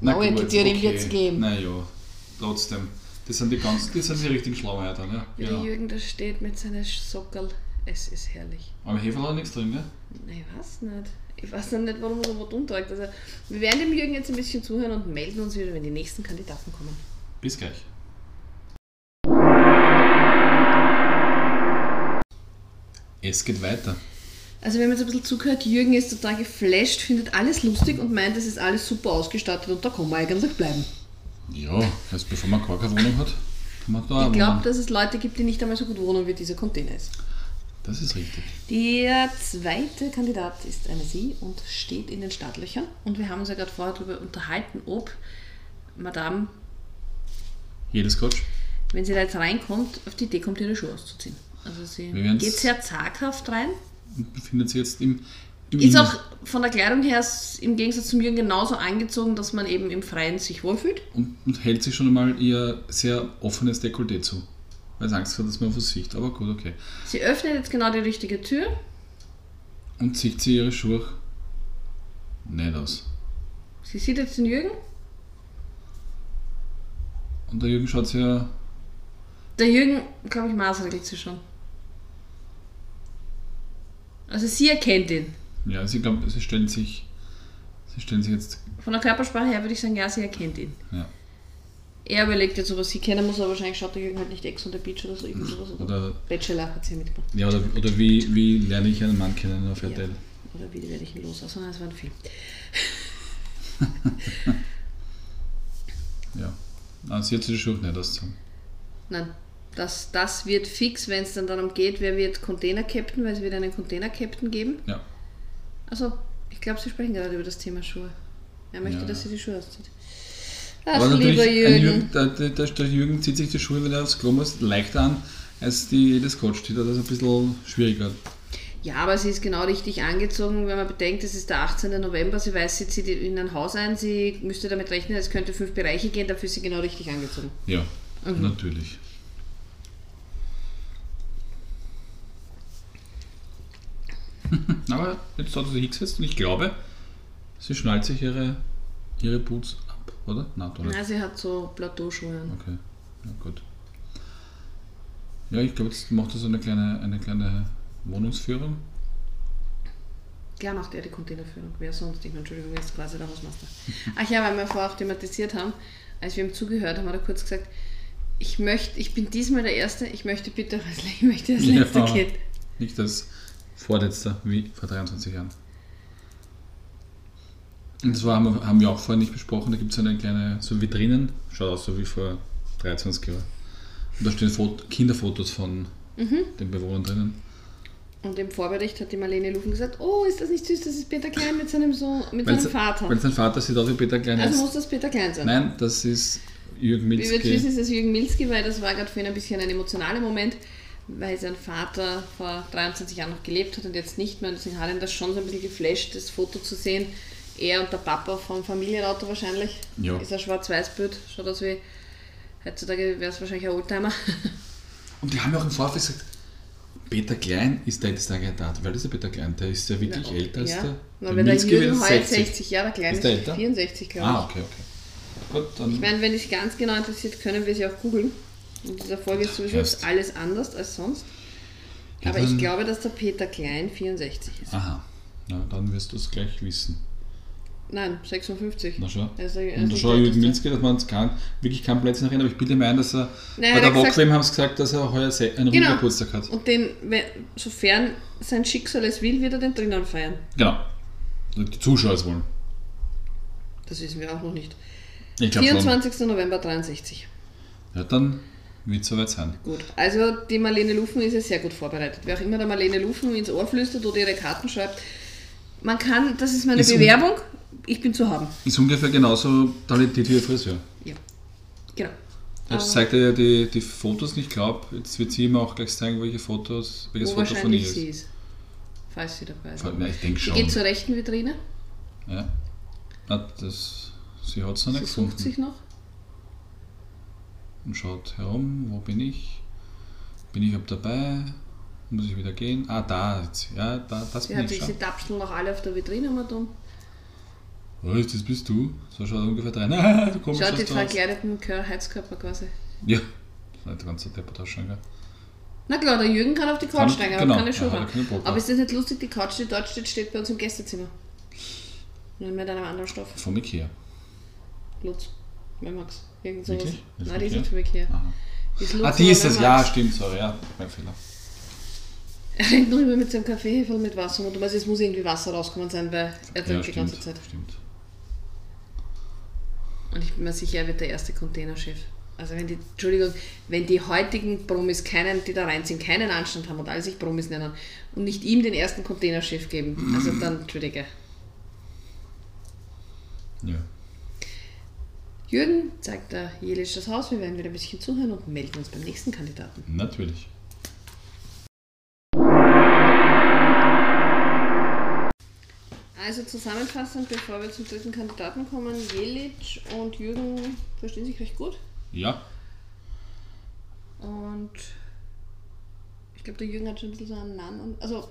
Na Neue gut, Theorie wird's geben. Naja, trotzdem. Das sind die ganz, das sind die richtigen Schlaumeitern, ja. Wie Genau. der Jürgen da steht mit seinen Sockerl. Es ist herrlich. Aber Hefe hat nichts drin, ne? Ich weiß nicht. Ich weiß noch nicht, warum er so was umträgt. Also, wir werden dem Jürgen jetzt ein bisschen zuhören und melden uns wieder, wenn die nächsten Kandidaten kommen. Bis gleich. Es geht weiter. Also wenn man jetzt ein bisschen zugehört, Jürgen ist total geflasht, findet alles lustig und meint, es ist alles super ausgestattet und da kann man eigentlich bleiben. Ja, erst bevor man gar keine Wohnung hat, kann man da Ich glaube, dass es Leute gibt, die nicht einmal so gut wohnen, wie dieser Container ist. Das ist richtig. Der zweite Kandidat ist eine Sie und steht in den Startlöchern. Und wir haben uns ja gerade vorher darüber unterhalten, ob Madame, Jedes Coach. wenn sie da jetzt reinkommt, auf die Idee kommt, ihre Schuhe auszuziehen. Also sie geht sehr zaghaft rein. Und befindet sich jetzt im. im Ist auch von der Kleidung her im Gegensatz zum Jürgen genauso angezogen, dass man eben im Freien sich wohlfühlt. und, und hält sich schon einmal ihr sehr offenes Dekolleté zu. Weil Angst hat, dass man was sieht. Aber gut, okay. Sie öffnet jetzt genau die richtige Tür. Und zieht sie ihre Schuhe nicht aus. Sie sieht jetzt den Jürgen. Und der Jürgen schaut ja. Der Jürgen, glaube ich, maßregelt sie schon. Also sie erkennt ihn. Ja, sie glaubt, sie stellen sich. Sie stellen sich jetzt. Von der Körpersprache her würde ich sagen, ja, sie erkennt ihn. Ja. Er überlegt jetzt, ob er sie kennen muss, aber wahrscheinlich schaut der Jürgen halt nicht Ex on the Beach oder so irgend sowas. Oder Oder, Bachelor hat sie mitgemacht. ja, oder, oder wie, wie lerne ich einen Mann kennen auf RTL? Oder wie werde ich ihn los? Achso, nein, es war ein Film. Ja. Also jetzt die Schuhe nicht auszogen. Nein, das, das wird fix, wenn es dann darum geht, wer wird Container-Captain, weil es wird einen Container-Captain geben. Ja. Also, ich glaube, Sie sprechen gerade über das Thema Schuhe. Er möchte, Ja. dass sie die Schuhe auszieht. Aber Ach, natürlich, lieber Jürgen. Jürgen, der, der, der, Jürgen zieht sich die Schuhe, wenn er aufs Klo muss, leichter an, als die das Coach. Das ist ein bisschen schwieriger. Ja, aber sie ist genau richtig angezogen, wenn man bedenkt, es ist der 18. November, sie weiß, sie zieht in ein Haus ein, sie müsste damit rechnen, es könnte fünf Bereiche gehen, dafür ist sie genau richtig angezogen. Ja, Mhm. natürlich. Aber jetzt hat sie sich hingesetzt und ich glaube, sie schnallt sich ihre, ihre Boots oder? Nein, doch nicht. Na, sie hat so Plateauschuhe an. Okay, ja gut. Ja, ich glaube, jetzt macht er so eine kleine, eine kleine Wohnungsführung. Klar macht er die Containerführung. Wer sonst? Ich Entschuldigung, er ist quasi der Hausmeister. Ach ja, weil wir vorher auch thematisiert haben, als wir ihm zugehört haben, hat er kurz gesagt, ich möchte, ich bin diesmal der Erste, ich möchte bitte ich möchte als letzter Ja. gehen. Nicht als vorletzter, wie vor 23 Jahren. Das war, haben, wir, haben wir auch vorhin nicht besprochen, da gibt es eine kleine, so Vitrinen, schaut aus so wie vor 23 Jahren. Und da stehen Foto, Kinderfotos von Mhm. den Bewohnern drinnen. Und im Vorbericht hat die Marlene Lufen gesagt, oh, ist das nicht süß, das ist Peter Klein mit seinem Sohn, mit Weil seinem se- Vater. Weil sein Vater sieht aus wie Peter Klein. Also ist. muss das Peter Klein sein. Nein, das ist Jürgen Wie wir jetzt wissen, Milzki. ist es Jürgen Milski, weil das war gerade für ihn ein bisschen ein emotionaler Moment, weil sein Vater vor 23 Jahren noch gelebt hat und jetzt nicht mehr. Und deswegen hat ihn das schon so ein bisschen geflasht, das Foto zu sehen. Er und der Papa vom Familienauto wahrscheinlich. Ja. Ist ein Schwarz-Weiß-Bild. Schaut aus wie, heutzutage wäre es wahrscheinlich ein Oldtimer. Und die haben ja auch im Vorfeld gesagt, Peter Klein ist der älteste Kandidat. Weil ist der Peter Klein? Der ist ja wirklich Ja, älter als ja. der. Na, der wenn der Jürgen heute 60 Jahre klein Ist ist, der älter? 64 glaube ich. Ah, okay, okay. Gut, dann. Ich meine, wenn dich ganz genau interessiert, können wir sie auch googeln. In dieser Folge ist sowieso alles anders als sonst. Ja, Aber ich dann- glaube, dass der Peter Klein 64 ist. Aha. Na, dann wirst du es gleich wissen. Nein, 56. Na er ist Und da schau Jürgen. Milzki, dass man kann, wirklich keinen Plätzchen erinnern, aber ich mir ein, dass er Nein, bei er der Wockwem haben sie gesagt, dass er heuer einen Genau. Geburtstag hat. Und den, wenn- sofern sein Schicksal es will, wird er den drinnen feiern. Genau. Die Zuschauer es wollen. Das wissen wir auch noch nicht. Ich glaube schon. 24. November 63. Ja, dann wird es soweit sein. Gut. Also die Marlene Lufen ist ja sehr gut vorbereitet. Wer auch immer der Marlene Lufen ins Ohr flüstert oder ihre Karten schreibt, man kann, das ist meine Ist un- Bewerbung, ich bin zu haben. Ist ungefähr genauso talentiert wie ihr Friseur. Ja. Genau. Jetzt Aber- zeigt er ja die, die Fotos nicht, glaube jetzt wird sie ihm auch gleich zeigen, welche Fotos, welches Wo Foto von ihr ist. sie ist. Falls sie dabei ist. Ja, ich denke Sie schon. geht zur rechten Vitrine. Ja. Ah, das, sie hat es noch Sie nicht sucht gefunden. sich noch. Und schaut herum, wo bin ich? Bin ich ab dabei? Muss ich wieder gehen? Ah, da. Ja, da, das Sie, bin hat, ich sie schon. tapschen noch alle auf der Vitrine mal dumm. Was, das bist du? So schaut er ungefähr rein. Ah, du kommst Schaut die verkleideten Kör- Heizkörper quasi. Ja, das ist nicht ganz der Deppert ausschauen, gell? Na klar, der Jürgen kann auf die Couch steigen, aber genau, keine Schuhe Bock Aber ist das nicht lustig, die Couch, die dort steht, steht bei uns im Gästezimmer. Nur mit einem anderen Stoff. Vom Ikea. Lutz. Wer mag's? Irgend sowas. Wirklich? Ist Nein, die Ikea? ist nicht. Aha. Die ist Lutz, Ah, die ist es, ja, stimmt, sorry, ja, mein Fehler. Er rennt drüber mit seinem Kaffeeheferl mit Wasser und du weißt, es muss irgendwie Wasser rauskommen sein, weil er Ja, trinkt die ganze Zeit. stimmt. Und ich bin mir sicher, er wird der erste Containerchef. Also wenn die, Entschuldigung, wenn die heutigen Promis keinen, die da reinziehen, keinen Anstand haben und alle sich Promis nennen und nicht ihm den ersten Containerchef geben, also dann, Entschuldige. Ja. Jürgen zeigt der Jelisch das Haus, wir werden wieder ein bisschen zuhören und melden uns beim nächsten Kandidaten. Natürlich. Also zusammenfassend, bevor wir zum dritten Kandidaten kommen, Jelic und Jürgen verstehen sich recht gut. Ja, Und ich glaube, der Jürgen hat schon ein bisschen so einen Namen. Und, also,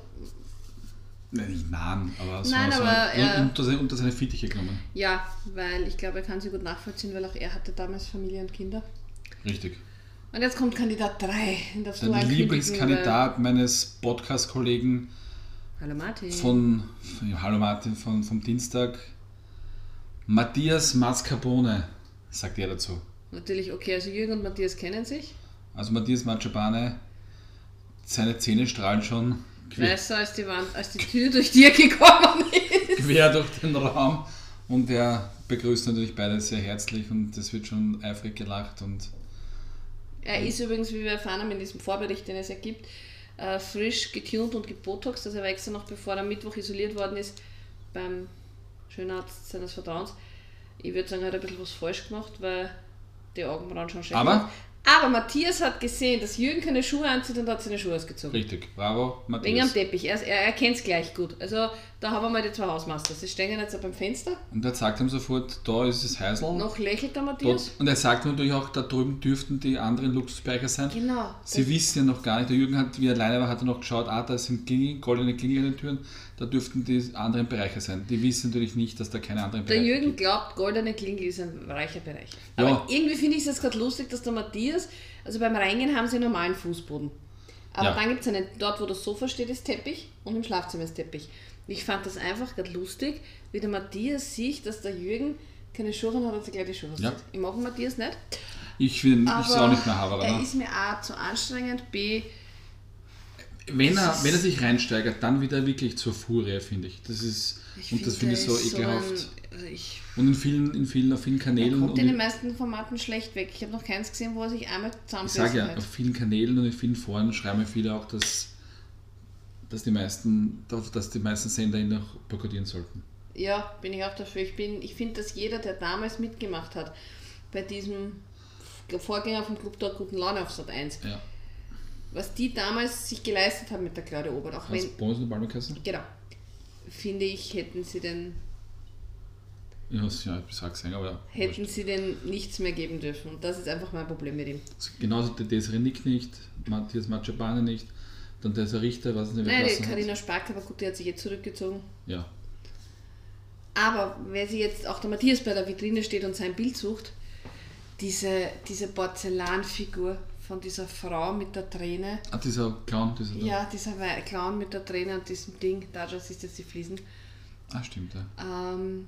Nein, nicht Nahen, aber so, Nein, so aber er- unter, seine, unter seine Fittiche genommen. ja, weil ich glaube, er kann sie gut nachvollziehen, weil auch er hatte damals Familie und Kinder. Richtig. Und jetzt kommt Kandidat 3. Den darfst du Der Lieblingskandidat meines Podcast-Kollegen Hallo Martin. von, ja, hallo Martin, von, vom Dienstag, Matthias Mascarpone, sagt er dazu. Natürlich, okay, also Jürgen und Matthias kennen sich. Also Matthias Machabane, seine Zähne strahlen schon weißer als die Wand, als die Tür, durch die er gekommen ist. quer durch den Raum und er begrüßt natürlich beide sehr herzlich und es wird schon eifrig gelacht und Er ist übrigens, wie wir erfahren haben in diesem Vorbericht, den es ja gibt, äh, frisch getuned und gebotoxt. Also er war extra noch bevor er am Mittwoch isoliert worden ist beim Schönarzt seines Vertrauens. Ich würde sagen, er hat ein bisschen was falsch gemacht, weil die Augenbrauen schon schlecht Aber- waren. Aber Matthias hat gesehen, dass Jürgen keine Schuhe anzieht und hat seine Schuhe ausgezogen. richtig, bravo Wegen am Matthias. Teppich. Er, er erkennt es gleich gut. Also da haben wir mal die zwei Hausmasters. Sie stehen jetzt beim Fenster. Und er sagt ihm sofort, da ist es Heisel. Noch lächelt der Dort, Matthias. und er sagt natürlich auch, da drüben dürften die anderen Luxusbereiche sein. Genau. Sie wissen ja noch gar nicht, der Jürgen hat, wie er alleine war, hat er noch geschaut, ah, da sind Klingel, goldene Klingel an den Türen, da dürften die anderen Bereiche sein. Die wissen natürlich nicht, dass da keine anderen Der Bereiche Jürgen gibt. glaubt, goldene Klingel ist ein reicher Bereich. Ja. Aber irgendwie finde ich es jetzt gerade lustig, dass der Matthias, also beim Reingehen haben sie einen normalen Fußboden. Aber Ja. dann gibt es einen, dort wo das Sofa steht, ist Teppich und im Schlafzimmer ist Teppich. Und ich fand das einfach gerade lustig, wie der Matthias sieht, dass der Jürgen keine Schuhe hat und sich gleich die Schuhe Ja. Ich mag den Matthias nicht. Ich finde, ich auch nicht mehr Haberer. er ist mir A zu anstrengend, B Wenn er, wenn er sich reinsteigert, dann wieder wirklich zur Furie, finde ich. Das ist, ich und das finde, ich er so ekelhaft. ein- also ich, und in vielen, in vielen, auf vielen er Kanälen. kommt und in den meisten Formaten schlecht weg. Ich habe noch keins gesehen, wo er sich einmal ich zusammenbissen sage ja, hat. auf vielen Kanälen und in vielen Foren schreiben mir viele auch, dass, dass, die meisten, dass die meisten Sender ihn auch boykottieren sollten. Ja, bin ich auch dafür. Ich, bin- ich finde, dass jeder, der damals mitgemacht hat, bei diesem Vorgänger vom Club dort Guten Laune auf Sat 1, Ja. Was die damals sich geleistet haben mit der Claudia Obert, auch Hast wenn, Bonus und Balmerkasse? genau, finde ich, hätten sie denn, Ja, das- ja, ich sag's ja, aber hätten sie denn nichts mehr geben dürfen. Und das ist einfach mein Problem mit ihm. genauso der Desiree Nick nicht, Matthias Machabane nicht, dann der Richter, was nicht, Nein, die. Karina Spark, aber gut, die hat sich jetzt zurückgezogen. Ja, Aber wer sie jetzt auch der Matthias bei der Vitrine steht und sein Bild sucht, diese, diese Porzellanfigur von dieser Frau mit der Träne, ah, dieser Clown, dieser da. Ja, dieser Clown mit der Träne und diesem Ding, da das ist jetzt die Fliesen. Ah, stimmt, ja. Ähm,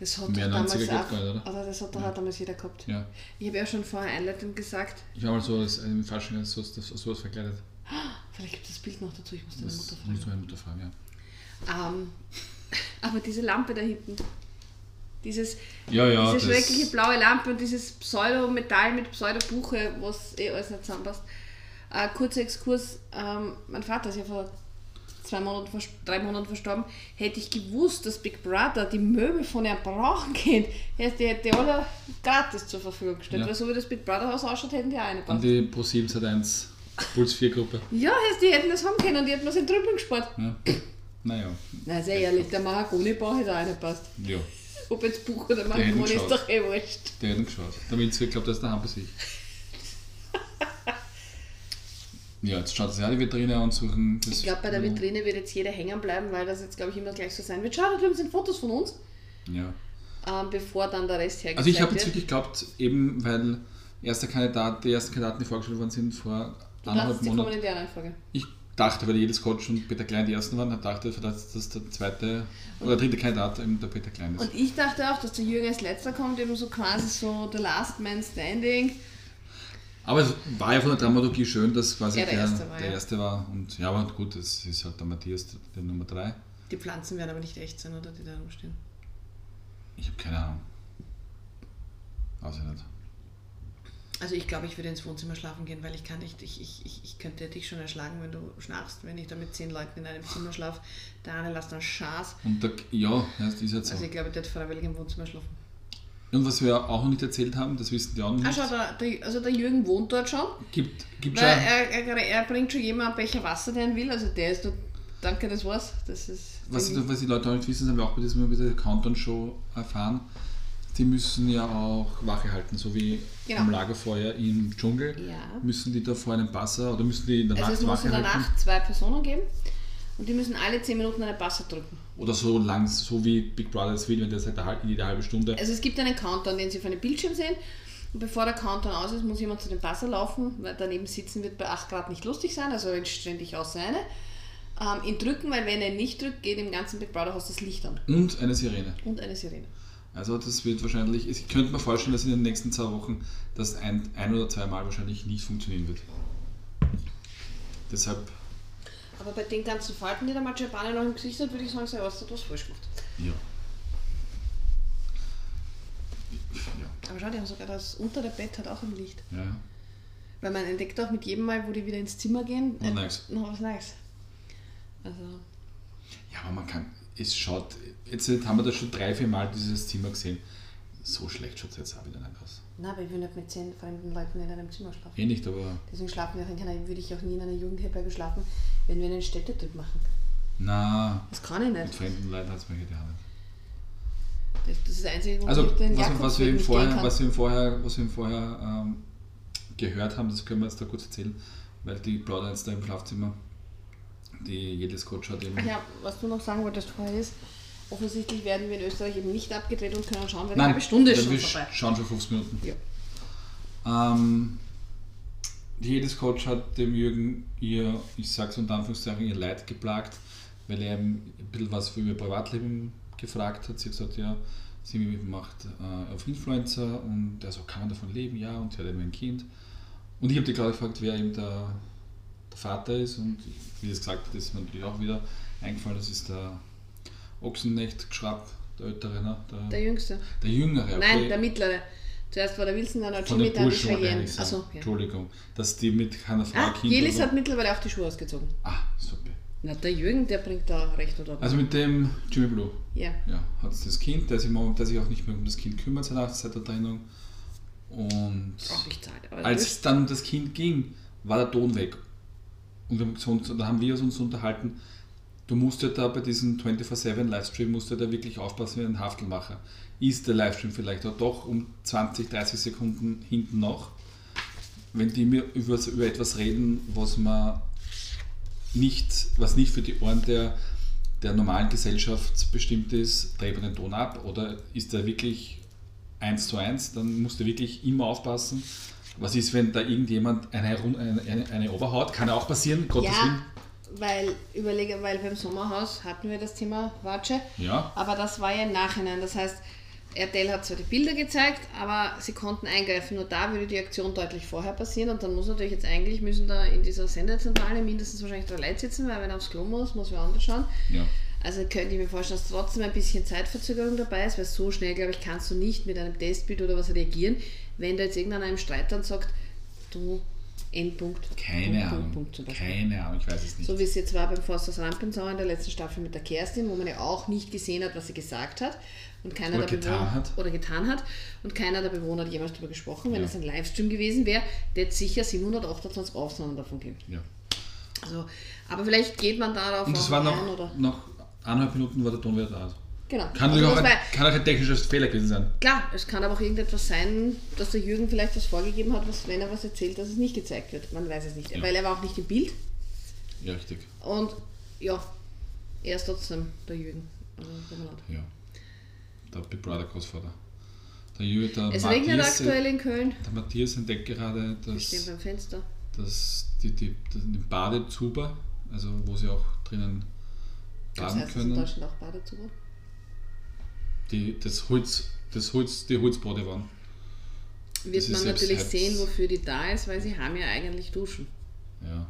das hat Mehr doch 90er damals geht auch, gar nicht, oder? oder das hat doch auch damals jeder gehabt. ja. Ich habe ja schon vorher einleitend gesagt, Ich war mal so im Fasching so, so, sowas verkleidet. vielleicht gibt es das Bild noch dazu, ich muss deine Mutter muss fragen. meine Mutter fragen, ja. Ähm, aber diese Lampe da hinten, dieses, Ja, ja, diese schreckliche blaue Lampe und dieses Pseudo-Metall mit Pseudo-Buche, was eh alles nicht zusammenpasst. Äh, kurzer Exkurs, ähm, mein Vater ist ja vor zwei Monaten, drei Monaten verstorben. Hätte ich gewusst, dass Big Brother die Möbel von ihm brauchen kennt, hätte die hätte alle gratis zur Verfügung gestellt. Ja. Weil so wie das Big Brother Haus ausschaut, hätten die auch eine passt. die Pro 7 1 Puls 4 Gruppe. Ja, die hätten das haben können und die hätten was in Trüppeln gespart. Ja. Naja, Na, sehr ehrlich, der Mahagoni-Bau hätte auch eine passt. ja, Ob jetzt Buch oder Mahagoni ist doch eh wurscht. der hat ihn geschaut. Der Winzer glaubt, er ist daheim bei sich. Ja, jetzt schaut sich auch die Vitrine an und suchen das. Ich glaube, bei der Vitrine wird jetzt jeder hängen bleiben, weil das jetzt, glaube ich, immer gleich so sein wird. Schau, da drüben sind Fotos von uns, Ja. ähm, bevor dann der Rest hergezeigt Also ich habe jetzt wirklich geglaubt, eben weil erster Kandidat, die ersten Kandidaten, die vorgestellt worden sind vor Du anderthalb dachtest, die kommen Monaten. in der Reihenfolge. Ich dachte, weil jedes Coach und Peter Klein die ersten waren, ich dachte, dass das der zweite oder dritte Kandidat eben der Peter Klein ist. Und ich dachte auch, dass der Jürgen als letzter kommt, eben so quasi so the last man standing. Aber es war ja von der Dramaturgie schön, dass quasi Er der der, Erste war, der ja. erste war. Und ja, aber gut, das ist halt der Matthias, der Nummer drei. Die Pflanzen werden aber nicht echt sein, oder die da rumstehen. Ich habe keine Ahnung. Weiß ich nicht. Also ich glaube, ich würde ins Wohnzimmer schlafen gehen, weil ich kann nicht, ich, ich, ich, ich könnte dich schon erschlagen, wenn du schnarchst, wenn ich da mit zehn Leuten in einem Zimmer schlafe. Der eine lässt dann Schaß. Und der, ja, das ist jetzt so. Also ich glaube, der wird freiwillig im Wohnzimmer schlafen. Und was wir auch noch nicht erzählt haben, das wissen die auch Ah, nicht. schau, der, der, also der Jürgen wohnt dort schon. Gibt, gibt schon, er, er, er bringt schon jemand einen Becher Wasser, den er will. Also der ist dort, danke, das war's. Das ist was, was die Leute auch nicht wissen, das haben wir auch bei dieser Countdown-Show erfahren. Die müssen ja auch Wache halten, so wie Genau. am Lagerfeuer im Dschungel. Ja. Müssen die da vor einem Passer oder müssen die in der Also Nacht es muss Wache in der halten? Nacht zwei Personen geben und die müssen alle 10 Minuten einen Passer drücken. Oder so lang, so wie Big Brother es will, wenn der sagt, halbe- jede halbe Stunde. Also es gibt einen Countdown, den Sie auf einem Bildschirm sehen. Und bevor der Countdown aus ist, muss jemand zu dem Passer laufen, weil daneben sitzen wird bei 8 Grad nicht lustig sein, also wenn ständig aus seine. Ähm, ihn drücken, weil wenn er ihn nicht drückt, geht im ganzen Big Brother Haus das Licht an. Und eine Sirene. Und eine Sirene. Also das wird wahrscheinlich, ich könnte mir vorstellen, dass in den nächsten zwei Wochen das ein, ein oder zwei Mal wahrscheinlich nicht funktionieren wird. Deshalb aber bei den ganzen Falten, die der Machapane noch im Gesicht hat, würde ich sagen, Arzt hat was falsch gemacht. Ja. Ja. Aber schau, die haben sogar das unter der Bett hat auch ein Licht. ja. Weil man entdeckt auch mit jedem Mal, wo die wieder ins Zimmer gehen, äh, noch was Neues. Also, Ja, aber man kann, es schaut, jetzt haben wir da schon drei, vier Mal dieses Zimmer gesehen. So schlecht schaut es jetzt auch wieder nicht aus. na, aber ich will nicht mit zehn fremden Leuten in einem Zimmer schlafen. Eh nicht, aber Deswegen schlafen wir auch in keiner, würde ich auch nie in einer Jugendherberge schlafen, wenn wir einen Städtetrip machen. na, Das kann ich mit nicht. fremden Leuten hat es mir getan. Das, das ist das Einzige, Also, was, was, wir ihm vorher, was wir ihm vorher, was wir ihm vorher ähm, gehört haben, das können wir jetzt da kurz erzählen, weil die plaudern jetzt da im Schlafzimmer. Die jedes Coach hat eben. Ach ja, was du noch sagen wolltest vorher ist, offensichtlich werden wir in Österreich eben nicht abgedreht und können schauen, weil eine halbe Stunde ist schon wir vorbei. schauen schon 50 Minuten. Ja. Ähm, jedes Coach hat dem Jürgen ihr, ich sag's unter Anführungszeichen, ihr Leid geplagt, weil er ein bisschen was für ihr Privatleben gefragt hat. Sie hat gesagt, ja, sie macht äh, auf Influencer und er so, kann man davon leben? Ja, und sie hat eben ein Kind. Und ich habe die gerade gefragt, wer ihm der, der Vater ist und wie das gesagt hat, ist mir natürlich auch wieder eingefallen, das ist der Ochsenknecht Schrapp, der Ältere, ne? der, Der Jüngste. der Jüngere. Okay. Nein, der Mittlere. Zuerst war der Wilson, dann hat Jimmy, dann ich Cheyenne. Achso, ja. Entschuldigung, dass die mit keiner Frau Ah, Kind Jelis hat mittlerweile auch die Schuhe ausgezogen. Ah, super. Na, der Jürgen, der bringt da recht oder Also mit dem Jimmy Blue, Ja. ja, hat es das Kind, der sich, der sich auch nicht mehr um das Kind kümmert seit, seit der Trennung. Und Zeit. Als es dann um das Kind ging, war der Ton weg. Und da haben wir uns unterhalten, du musst ja da bei diesem 24-7 Livestream, musst du da wirklich aufpassen wie ein Haftelmacher. Ist der Livestream vielleicht auch doch um 20, 30 Sekunden hinten noch, wenn die mir über, über etwas reden, was man nicht, was nicht für die Ohren der, der normalen Gesellschaft bestimmt ist, dreht man den Ton ab oder ist der wirklich eins zu eins, dann musst du wirklich immer aufpassen. Was ist, wenn da irgendjemand eine, eine, eine, Oberhaut? Kann ja auch passieren, Gottes Ja, Willen. weil, überlege, weil beim Sommerhaus hatten wir das Thema Watsche. Ja, Aber das war ja im Nachhinein. Das heißt, RTL hat zwar die Bilder gezeigt, aber sie konnten eingreifen. Nur da würde die Aktion deutlich vorher passieren und dann muss natürlich jetzt eigentlich, müssen da in dieser Sendezentrale mindestens wahrscheinlich drei Leute sitzen, weil wenn er aufs Klo muss, muss wer anders schauen. ja. Also könnte ich mir vorstellen, dass trotzdem ein bisschen Zeitverzögerung dabei ist, weil so schnell, glaube ich, kannst du nicht mit einem Testbild oder was reagieren, wenn da jetzt irgendeiner im Streit dann sagt, du, Endpunkt, Keine Punkt, Ahnung. Punkt, Punkt. Keine Ahnung, ich weiß es nicht. So wie es jetzt war beim Forsters Rampensauer in der letzten Staffel mit der Kerstin, wo man ja auch nicht gesehen hat, was sie gesagt hat und keiner Oder der getan Bewohner hat. oder getan hat und keiner der Bewohner hat jemals darüber gesprochen. Wenn Ja. es ein Livestream gewesen wäre, der hätte sicher 728 Aufnahmen davon gegeben. ja. Also, aber vielleicht geht man darauf Und das auch war ein noch, oder nach eineinhalb Minuten war der Ton wieder da. Genau. Kann, Also auch ein, kann auch ein technischer Fehler gewesen sein. Klar, es kann aber auch irgendetwas sein, dass der Jürgen vielleicht was vorgegeben hat, was, wenn er was erzählt, dass es nicht gezeigt wird. Man weiß es nicht. Ja. Weil er war auch nicht im Bild Ja, richtig. und ja, er ist trotzdem der Jürgen. Also, leid. Ja. Der Big Brother Großvater. Der, Jü, der, Es regnet Matthias, aktuell in Köln. der Matthias entdeckt gerade, dass, beim Fenster. dass die, die, die Badezuber, also wo sie auch drinnen Das baden heißt, dass in können, Deutschland auch Badezuber. die, das Holz, das Holz, die Holzbade waren. Wird Das ist man natürlich selbst- sehen, wofür die da ist, weil sie haben ja eigentlich Duschen. Ja.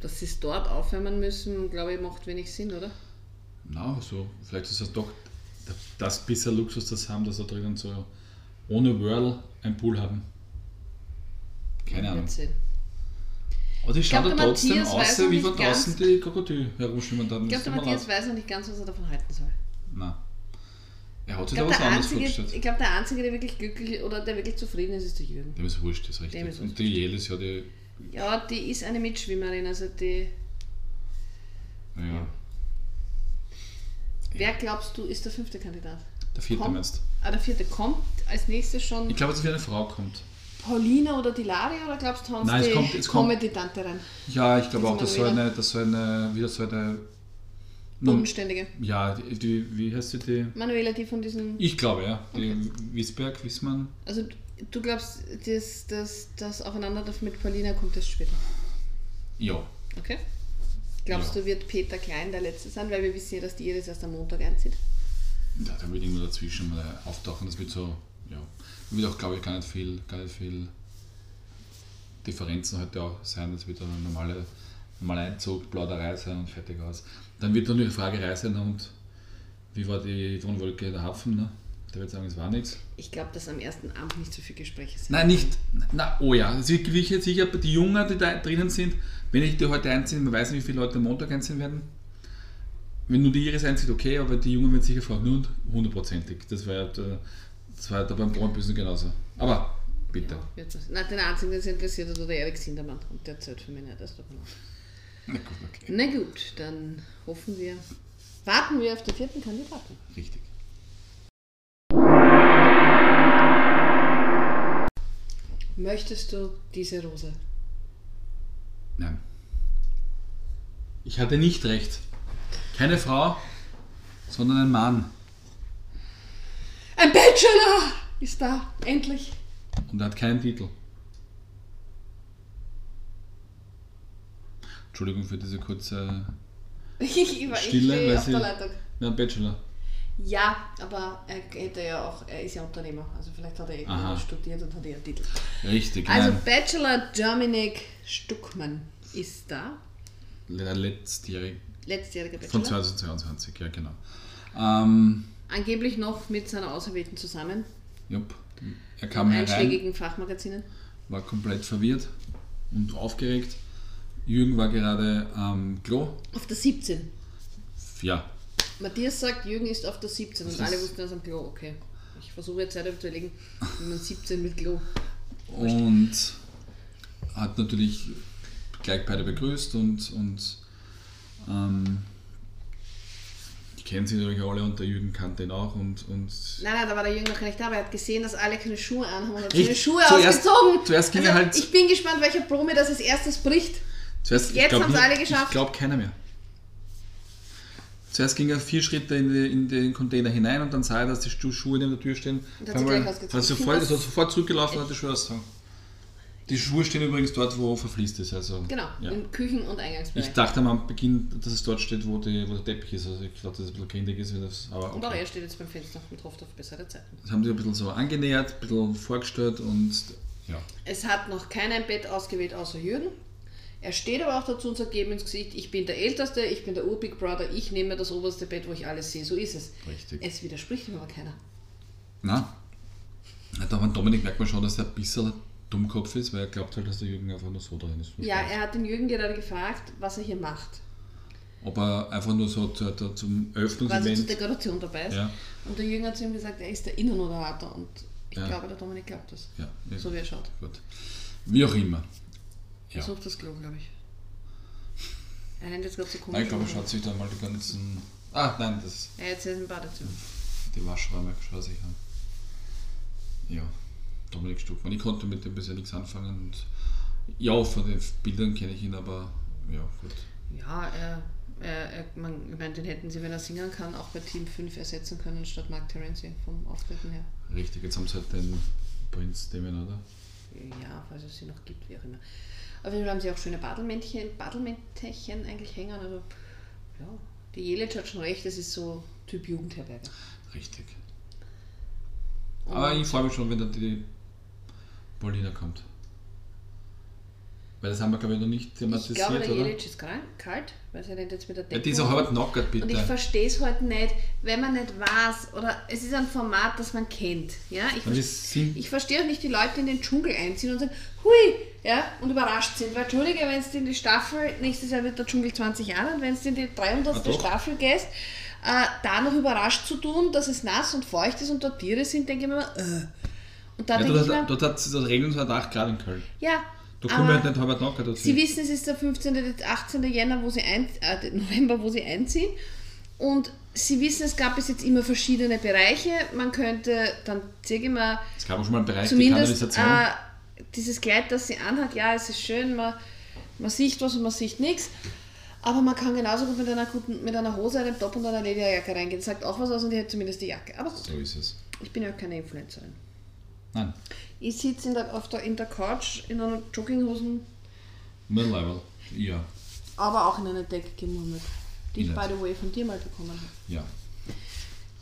Dass sie es dort aufwärmen müssen, glaube ich, macht wenig Sinn, oder? Na, so, vielleicht ist das doch das bisher Luxus, das haben, dass da drinnen so ohne Whirl ein Pool haben. Keine Ahnung. Wird sehen. Aber die schauen glaub, da trotzdem aus, wie von draußen die Krokodile herumschwimmen. Dann Ich glaube, der Matthias weiß noch nicht ganz, was er davon halten soll. Nein. Er hat Ich sich da glaube, was der, anderes Einzige, vorgestellt. ich glaub, der Einzige, der wirklich glücklich oder der wirklich zufrieden ist, ist der Jürgen. Dem ist wurscht, das ist richtig. Ist Und die Jelis, ja, die. Ja, die ist eine Mitschwimmerin, also die. Ja, Wer glaubst du, ist der fünfte Kandidat? der vierte Kommt- meinst Ah, der vierte kommt als nächstes schon Ich glaube, dass wie eine Frau kommt. Paulina oder die Lari oder glaubst du, hauen Nein, es die kommt- es kommt- Comedy-Tante rein? Ja, ich glaube auch, das soll eine, das soll eine, wieder so eine. Bodenständige. ja, die, die, wie heißt sie die? Manuela, die von diesen. Ich glaube, ja. Die Wiesberg, Wiesmann. Also du glaubst, das, das, das Aufeinandertreffen mit Paulina kommt erst später. Ja. Okay. Glaubst Ja. du, wird Peter Klein der Letzte sein? Weil wir wissen ja, dass die Iris erst am Montag einzieht. Ja, da wird irgendwo dazwischen mal auftauchen. Das wird so. Wird auch, glaube ich, gar nicht viel, gar nicht viel Differenzen heute auch sein. Das wird eine normale mal Einzug, Plauderei sein und fertig aus. Dann wird dann die Fragerei sein und wie war die Wohnwolke der Hafen? Ne? Der wird sagen, es war nichts. Ich glaube, dass am ersten Abend nicht so viele Gespräche sind. Nein, nicht. Na, oh ja, also ich will jetzt sicher, die Jungen, die da drinnen sind, wenn ich die heute einziehe, man weiß nicht, wie viele Leute am Montag einziehen werden. Wenn nur die Iris einzieht, okay, aber die Jungen werden sicher fragen, nur hundertprozentig. Das war ja da, das war da beim Brandbüssen genauso. Aber bitte. Ja, wird das. Nein, den einzigen, den es interessiert hat, war der Erik Sindermann. Und der zählt für mich nicht davon aus. Na gut, okay. Na gut, dann hoffen wir, warten wir auf den vierten Kandidaten. Richtig. Möchtest du diese Rose? Nein. Ich hatte nicht recht. Keine Frau, sondern ein Mann. Ein Bachelor ist da, endlich. Und er hat keinen Titel. Entschuldigung für diese kurze Ich, ich, war- ich Stille, stehe weil auf sie- der Leitung. ja, Bachelor. Ja, aber er hätte ja auch, er ist ja Unternehmer, also vielleicht hat er irgendwo studiert und hat ja einen Titel. Richtig, Also nein. Bachelor Dominik Stuckmann ist da, Der letztjährige letztjähriger von Bachelor. 2022, ja genau. Ähm, Angeblich noch mit seiner Auserwählten zusammen, jupp. Er in kam herein, einschlägigen Fachmagazinen. war komplett verwirrt und aufgeregt. Jürgen war gerade am Klo. Auf der 17. Ja, Matthias sagt, Jürgen ist auf der 17 und Das alle ist- wussten das am Klo. Okay. Ich versuche jetzt Zeit zu überlegen, wie man 17 mit Klo. und hat natürlich gleich beide begrüßt und, und ähm, die kennen sie natürlich alle und der Jürgen kannte ihn auch und, und Nein, nein, da war der Jürgen noch gar nicht da, aber er hat gesehen, dass alle keine Schuhe anhaben und hat seine Schuhe zuerst- ausgezogen. zuerst ging also, er halt- Ich bin gespannt, welcher Promi das als erstes bricht. zuerst, Jetzt haben's nicht- alle geschafft. Ich glaube keiner mehr. Zuerst ging er vier Schritte in, die, in den Container hinein und dann sah er, dass die Schu- Schuhe neben der Tür stehen. Und hat sie gleich ausgezogen. hat sofort, ist er sofort zurückgelaufen und hat die Schuhe ausgezogen. Die Schuhe stehen übrigens dort, wo verfließt ist. Also, Genau, Ja. im Küchen- und Eingangsbereich. Ich dachte am Beginn, dass es dort steht, wo, die, wo der Teppich ist. Also ich glaube, dass es ein bisschen kindig ist. Das, aber Und auch okay. er steht jetzt beim Fenster und hofft auf bessere Zeiten. Das haben die ein bisschen so angenähert, ein bisschen vorgestellt und ja. Es hat noch keiner ein Bett ausgewählt außer Jürgen. Er steht aber auch dazu und sagt jedem ins Gesicht, ich bin der Älteste, ich bin der Ur-Big Brother, ich nehme das oberste Bett, wo ich alles sehe. So ist es. Richtig. Es widerspricht ihm aber keiner. Na, da beim Dominik merkt man schon, dass er ein bisschen Dummkopf ist, weil er glaubt halt, dass der Jürgen einfach nur so drin ist. Ja, er hat den Jürgen gerade gefragt, was er hier macht. Ob er einfach nur so zu, zu, zum Quasi zur. Dekoration dabei ist. Ja, Und der Jürgen hat zu ihm gesagt, er ist der Innenmoderator. Und ich Ja. glaube, der Dominik glaubt das. ja, ja, So wie er schaut. gut. Wie auch immer. Er sucht das Klo, glaube ich. Er rennt jetzt gerade so komisch. Nein, ich glaube, er schaut sich da mal die ganzen. Ah, nein, das Er jetzt ist im Badezimmer. die Waschräume schaut sich an. Ja, Dominik Stuckmann. Ich konnte mit dem bisher nichts anfangen. Und ja, von den Bildern kenne ich ihn, aber ja, gut. Ja, er, er, er man, ich meine, den hätten sie, wenn er singen kann, auch bei Team 5 ersetzen können statt Mark Terenzi vom Auftreten her. Richtig, jetzt haben sie halt den Prinz Damien, oder? Ja, falls es sie noch gibt, wie auch immer. Auf jeden Fall haben sie auch schöne Badelmännchen, Badelmännchen eigentlich hängen. Also, ja, die Jelic hat schon recht, das ist so Typ Jugendherberge. Richtig. Aber ich freue mich schon, wenn dann die Paulina kommt. Weil das haben wir, glaube ich, noch nicht Ich thematisiert, glaube, der oder? Jelic ist krank, kalt, weil sie rennt jetzt mit der Ja, Decke. die ist auch knockert, Und ich bitte. verstehe es heute nicht, wenn man nicht weiß, oder es ist ein Format, das man kennt. Ja? Ich, Und ver- das sind, ich verstehe auch nicht die Leute, die in den Dschungel einziehen und sagen, hui, ja, und überrascht sind. Weil, Entschuldige, wenn du in die Staffel, nächstes Jahr wird der Dschungel 20 Jahre, und wenn du in die 300. Ah. Staffel gehst, äh, da noch überrascht zu tun, dass es nass und feucht ist und dort Tiere sind, denke ich mir, immer, äh. Und da ja, dort, mir, dort hat es das 8 Grad in Köln. ja, Da kommen wir halt nicht halb knockert dazu. Sie wissen, es ist der 15. bis 18. Jänner, wo sie ein, äh, November, wo sie einziehen. Und Sie wissen, es gab bis jetzt immer verschiedene Bereiche. Man könnte dann, sage ich mal, Es gab schon mal einen Bereich, die zumindest Kanalisation. äh, dieses Kleid, das sie anhat, ja, es ist schön, man, man sieht was und man sieht nichts. Aber man kann genauso gut mit einer, guten, mit einer Hose, einem Top und einer Lederjacke reingehen. Das sagt auch was aus und die hat zumindest die Jacke. Aber gut, so ist es. ich bin ja auch keine Influencerin. Nein, Ich sitze in der, auf der, in der Couch in einer Jogginghosen, Mid-Level. Ja, aber auch in eine Decke gemurmelt, die ich, by the way, von dir mal bekommen habe. ja.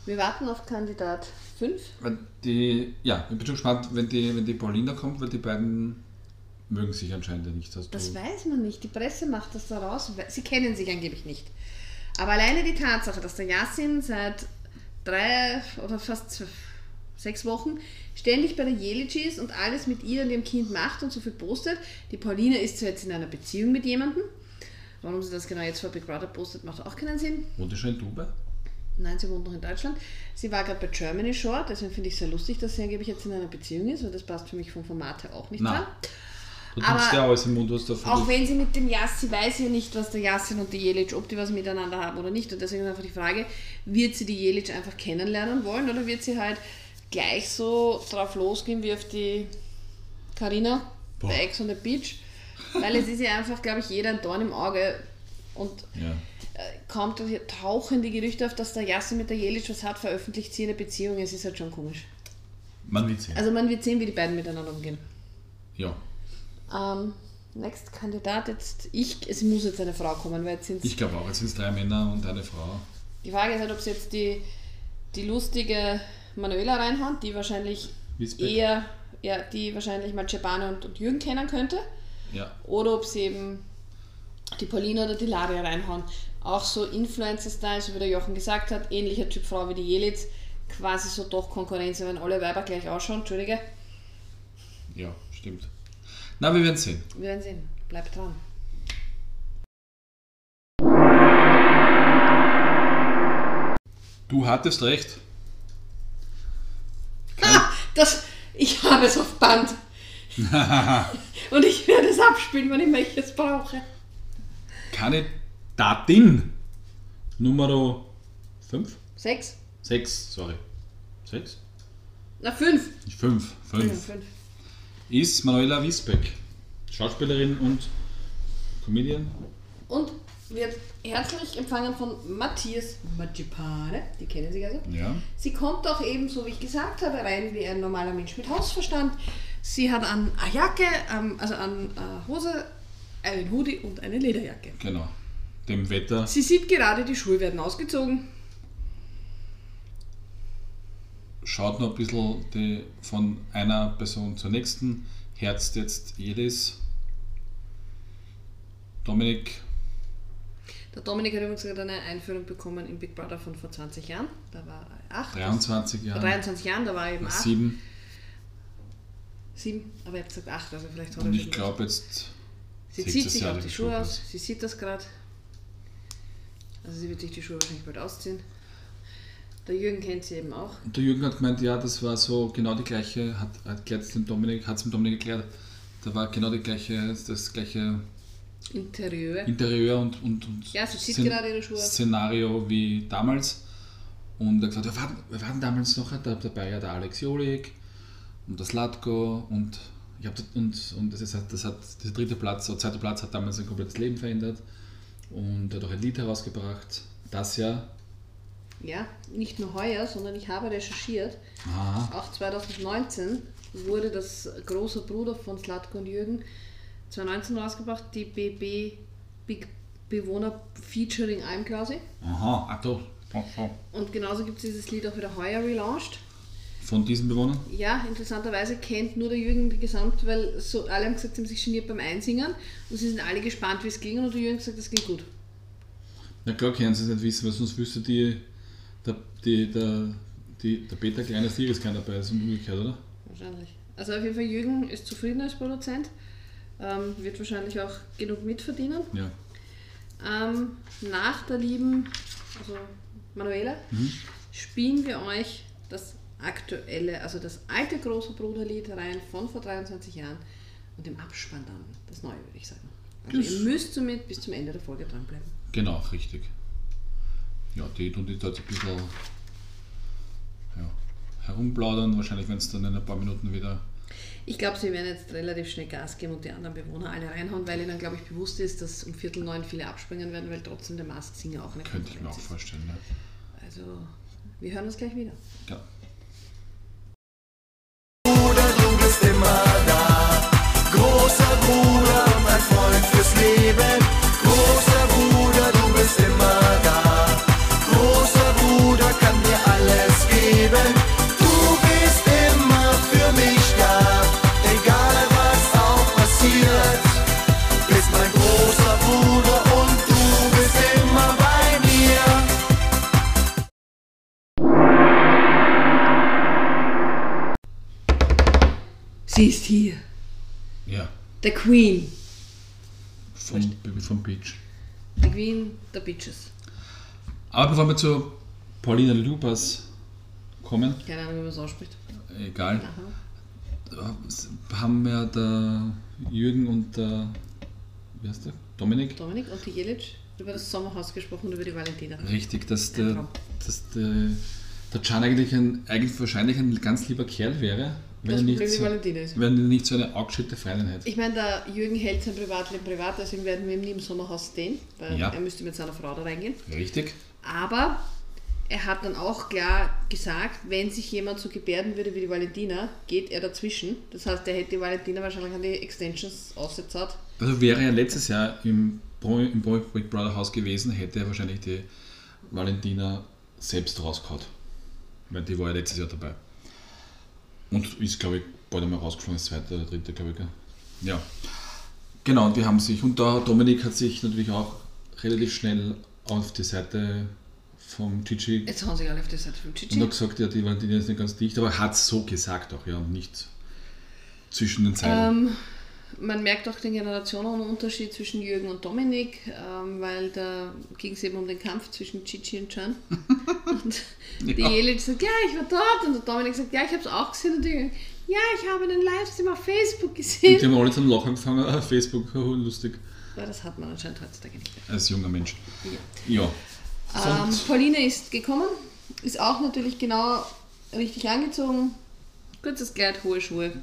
Wir warten auf Kandidat 5. Wenn die, ja, ich bin schon gespannt, wenn die, wenn die Paulina kommt, weil die beiden mögen sich anscheinend nicht. Das weiß man nicht. Die Presse macht das da raus. Sie kennen sich angeblich nicht. Aber alleine die Tatsache, dass der Yassin seit drei oder fast sechs Wochen ständig bei der Jelic ist und alles mit ihr und ihrem Kind macht und so viel postet. Die Pauline ist zwar jetzt in einer Beziehung mit jemandem. Warum sie das genau jetzt vor Big Brother postet, macht auch keinen Sinn. wohnt ihr schon in Dubai? Nein, sie wohnt noch in Deutschland. Sie war gerade bei Germany Shore, deswegen finde ich es sehr lustig, dass sie angeblich jetzt in einer Beziehung ist, weil das passt für mich vom Format her auch nicht Nein. Du Aber- ja alles im Mund, was da Auch wenn sie mit dem Yassi weiß ja nicht, was der Yassin und die Jelic, ob die was miteinander haben oder nicht. Und deswegen ist einfach die Frage, wird sie die Jelic einfach kennenlernen wollen oder wird sie halt gleich so drauf losgehen wie auf die Karina bei Ex on the Beach? Weil es ist ja einfach, glaube ich, jeder ein Dorn im Auge und Ja. äh, kommt tauchen die Gerüchte auf, dass der Yassin mit der Jelic was hat, veröffentlicht sie eine Beziehung. Es ist halt schon komisch. Man wird sehen. Also man wird sehen, wie die beiden miteinander umgehen. ja. Ähm, next Kandidat jetzt, ich, es muss jetzt eine Frau kommen, weil jetzt sind Ich glaube auch, jetzt sind es drei Männer und eine Frau. Die Frage ist halt, ob sie jetzt die, die lustige Manuela reinhauen, die wahrscheinlich Wiesbeck. eher, ja, die wahrscheinlich mal Cebane und, und Jürgen kennen könnte, Ja. oder ob sie eben die Pauline oder die Laria reinhauen. Auch so Influencer-Style, so wie der Jochen gesagt hat, ähnlicher Typ Frau wie die Jelitz, quasi so doch Konkurrenz, wenn alle Weiber gleich ausschauen, Entschuldige, Ja, stimmt. Na, wir werden sehen. wir werden sehen, bleibt dran. Du hattest recht. Ah, das, ich habe es auf Band. und ich werde es abspielen, wenn ich jetzt brauche. Kandidatin Nummer 5? Sechs? 6, sorry. 6? Na, fünf. 5. 5. fünf. Ist Manuela Wiesbeck. Schauspielerin und Comedian. Und wird herzlich empfangen von Matthias Magipane, die kennen Sie also. Ja. Sie kommt auch eben, so wie ich gesagt habe, rein wie ein normaler Mensch mit Hausverstand. Sie hat an eine Jacke, also an Hose, einen Hoodie und eine Lederjacke. Genau. Dem Wetter. Sie sieht gerade, die Schuhe werden ausgezogen. Schaut noch ein bisschen die, von einer Person zur nächsten. Herzt jetzt jedes. Dominik. Der Dominik hat übrigens gerade eine Einführung bekommen im Big Brother von vor 20 Jahren. Da war er 8. 23 Jahre. 23 Jahren, da war er eben 8. 7. 7, aber er hat gesagt 8, also vielleicht hat er Und ich glaube jetzt. Sie zieht sich auch die Schuhe aus. Sie sieht das gerade. Also sie wird sich die Schuhe wahrscheinlich bald ausziehen. Der Jürgen kennt sie eben auch. Und der Jürgen hat gemeint, ja, das war so genau die gleiche, hat, hat erklärt dem Dominik, hat es dem Dominik erklärt, da war genau die gleiche, das gleiche Interieur. Interieur und, und, und Ja, sie zieht Szen- gerade ihre Schuhe. Szenario wie damals. Und er hat gesagt, wir hatten, wir hatten damals noch da- dabei ja der Alex Jolik und das Latko und ich hab, das- und, und das, ist, halt- das hat der dritte Platz, der zweite Platz hat damals sein komplettes Leben verändert und er hat auch ein Lied herausgebracht, das ja, Ja, nicht nur heuer, sondern ich habe recherchiert. aha, Auch 2019 wurde das große Bruder von Slatko und Jürgen 2019 rausgebracht, die BB Big Bewohner featuring Almklause. aha, ach doch. Und genauso gibt es dieses Lied auch wieder heuer relaunched. von diesen Bewohnern? Ja, interessanterweise kennt nur der Jürgen die Gesamt, weil so alle haben gesagt, sie haben sich geniert beim Einsingen und sie sind alle gespannt, wie es ging und der Jürgen hat gesagt, das ging gut. Na klar können sie es nicht wissen, weil sonst wüsste die, der, die, der, die, der Peter kleines Tier ist kein dabei, das ist umgekehrt, oder? Wahrscheinlich. Also auf jeden Fall, Jürgen ist zufrieden als Produzent, ähm, wird wahrscheinlich auch genug mitverdienen. Ja. Ähm, nach der lieben, also Manuela, spielen wir euch das aktuelle, also das alte große Bruderlied rein von vor 23 Jahren und im Abspann dann das neue, würde ich sagen. Also Das- ihr müsst somit bis zum Ende der Folge dranbleiben. Genau, richtig. Ja, die tun die dort ein bisschen ja, herumplaudern. Wahrscheinlich, wenn es dann in ein paar Minuten wieder. Ich glaube, sie werden jetzt relativ schnell Gas geben und die anderen Bewohner alle reinhauen, weil ihnen, glaube ich, bewusst ist, dass um Viertel neun viele abspringen werden, weil trotzdem der Mask Singer auch eine Könnte ich mir auch vorstellen. Ja. Also, wir hören uns gleich wieder. Ja. Bruder, du bist immer da. Großer Bruder und ein Freund fürs Leben. The Queen. vom, vom Beach. The Queen, the Bitches. Aber bevor wir zu Paulina Lupas kommen, Keine Ahnung, wie man es ausspricht. egal, Aha. haben wir der Jürgen und der, wie heißt der? Dominik? Dominik und die Jelic über das Sommerhaus gesprochen und über die Valentina. Richtig, dass der, dass der, der Can eigentlich, ein, eigentlich wahrscheinlich ein ganz lieber Kerl wäre, Das er Problem nicht, ist. wenn er nicht so eine augschütte hätte. Ich meine, der Jürgen hält sein Privatleben privat, deswegen werden wir ihm nie im Sommerhaus stehen, weil Ja. er müsste mit seiner Frau da reingehen. Richtig? Aber er hat dann auch klar gesagt, wenn sich jemand so gebärden würde wie die Valentina, geht er dazwischen. Das heißt, er hätte die Valentina wahrscheinlich an die Extensions ausgezahlt. Also wäre er letztes Jahr im, Pro, im Pro Big Brother Haus gewesen, hätte er wahrscheinlich die Valentina selbst rausgehauen. Weil die war ja letztes Jahr dabei. Und ist, glaube ich, bald einmal rausgeflogen, das zweite oder dritte, glaube ich. Gell? Ja. Genau, und die haben sich, und da Dominik hat sich natürlich auch relativ schnell auf die Seite vom Gigi Jetzt hauen sich alle auf die Seite vom und Chichi. hat gesagt, ja, die Valentina ist nicht ganz dicht, aber hat so gesagt auch, ja, und nicht zwischen den Zeilen. Ähm, man merkt auch den Generationenunterschied zwischen Jürgen und Dominik, ähm, weil da ging es eben um den Kampf zwischen Chichi und Can. und die Ja. Jelic sagt, ja, ich war dort. Und der Dominik sagt, ja, ich habe es auch gesehen. Und die Jürgen, ja, ich habe einen Livestream auf Facebook Und gesehen. die haben alle zum Lachen angefangen, ah, Facebook, oh, lustig, Aber das hat man anscheinend heutzutage nicht als junger Mensch. Ja. Ja. Ähm, Und- Pauline ist gekommen, ist auch natürlich genau richtig angezogen. Kurzes Kleid, hohe Schuhe.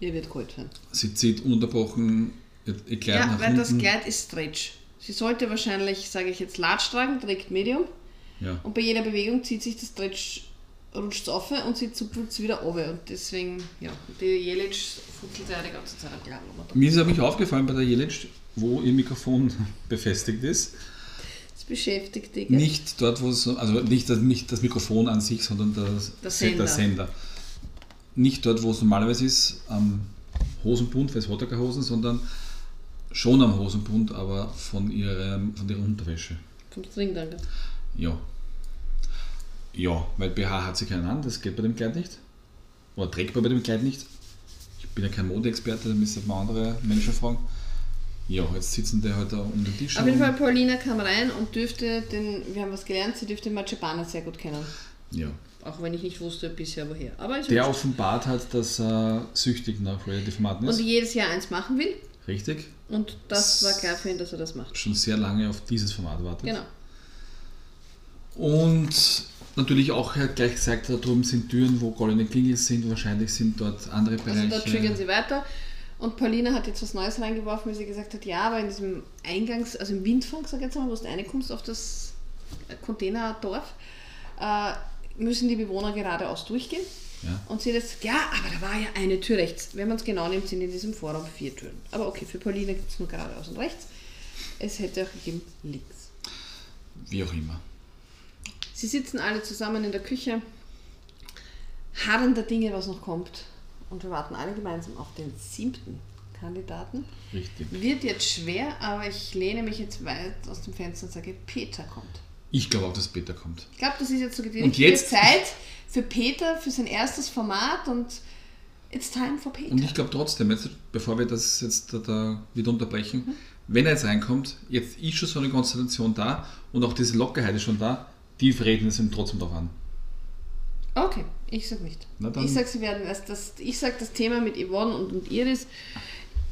Ihr wird kalt werden. Sie zieht ununterbrochen ihr Kleid Ja, nach weil das. Kleid ist Stretch. Sie sollte wahrscheinlich, sage ich jetzt, Large tragen, trägt Medium. Ja. Und bei jeder Bewegung zieht sich das Stretch, rutscht auf und sie zupft es wieder runter. Und deswegen, ja, die Jelic fuchtelt ja die ganze Zeit Kleid. Mir ist nämlich aufgefallen bei der Jelic, wo ihr Mikrofon befestigt ist, Das beschäftigt die. gell? nicht dort, wo es, also nicht das, nicht das Mikrofon an sich, sondern das, Der Se- der Sender. Nicht dort, wo es normalerweise ist, am Hosenbund, weil es hat ja keine Hosen, sondern schon am Hosenbund, aber von, ihrem, von ihrer Unterwäsche. Vom String dann. gell? Ja. Ja, weil BH hat sie keinen an, das geht bei dem Kleid nicht. Oder trägt man bei dem Kleid nicht. Ich bin ja kein Modeexperte, da müsste man andere Menschen fragen. Ja, jetzt sitzen die halt da um den Tisch Auf jeden. Fall, Paulina kam rein und dürfte den, wir haben was gelernt, sie dürfte Marchepane sehr gut kennen. Ja. Auch wenn ich nicht wusste bisher woher. Aber ist Der offenbart hat, dass er süchtig nach Reality Formaten Und ist. jedes Jahr eins machen will. Richtig. Und das war klar für ihn, dass er das macht. Schon sehr lange auf dieses Format wartet. Genau. Und natürlich auch halt gleich gesagt, da drüben sind Türen, wo goldene Klingel sind. Wahrscheinlich sind dort andere Also Bereiche. da triggern sie weiter. Und Paulina hat jetzt was Neues reingeworfen, weil sie gesagt hat, ja, aber in diesem Eingangs-, also im Windfang, sag ich jetzt mal, wo du reinkommst auf das Containerdorf, äh, müssen die Bewohner geradeaus durchgehen. Ja. Und sie gesagt, ja, aber da war ja eine Tür rechts. Wenn man es genau nimmt, sind in diesem Vorraum vier Türen. Aber okay, für Paulina gibt es nur geradeaus und rechts. Es hätte auch gegeben links. Wie auch immer. Sie sitzen alle zusammen in der Küche, harren der Dinge, was noch kommt. Und wir warten alle gemeinsam auf den siebten Kandidaten. Richtig. Wird jetzt schwer, aber ich lehne mich jetzt weit aus dem Fenster und sage, Peter kommt. Ich glaube auch, dass Peter kommt. Ich glaube, das ist jetzt so die Und richtige jetzt- Zeit für Peter, für sein erstes Format und it's time for Peter. Und ich glaube trotzdem, jetzt, bevor wir das jetzt da, da wieder unterbrechen, wenn er jetzt reinkommt, jetzt ist schon so eine Konstellation da und auch diese Lockerheit ist schon da, die reden es ihm trotzdem darauf an. Okay, ich sag nicht. Ich sag, sie werden erst das, ich sag das Thema mit Yvonne und, und Iris.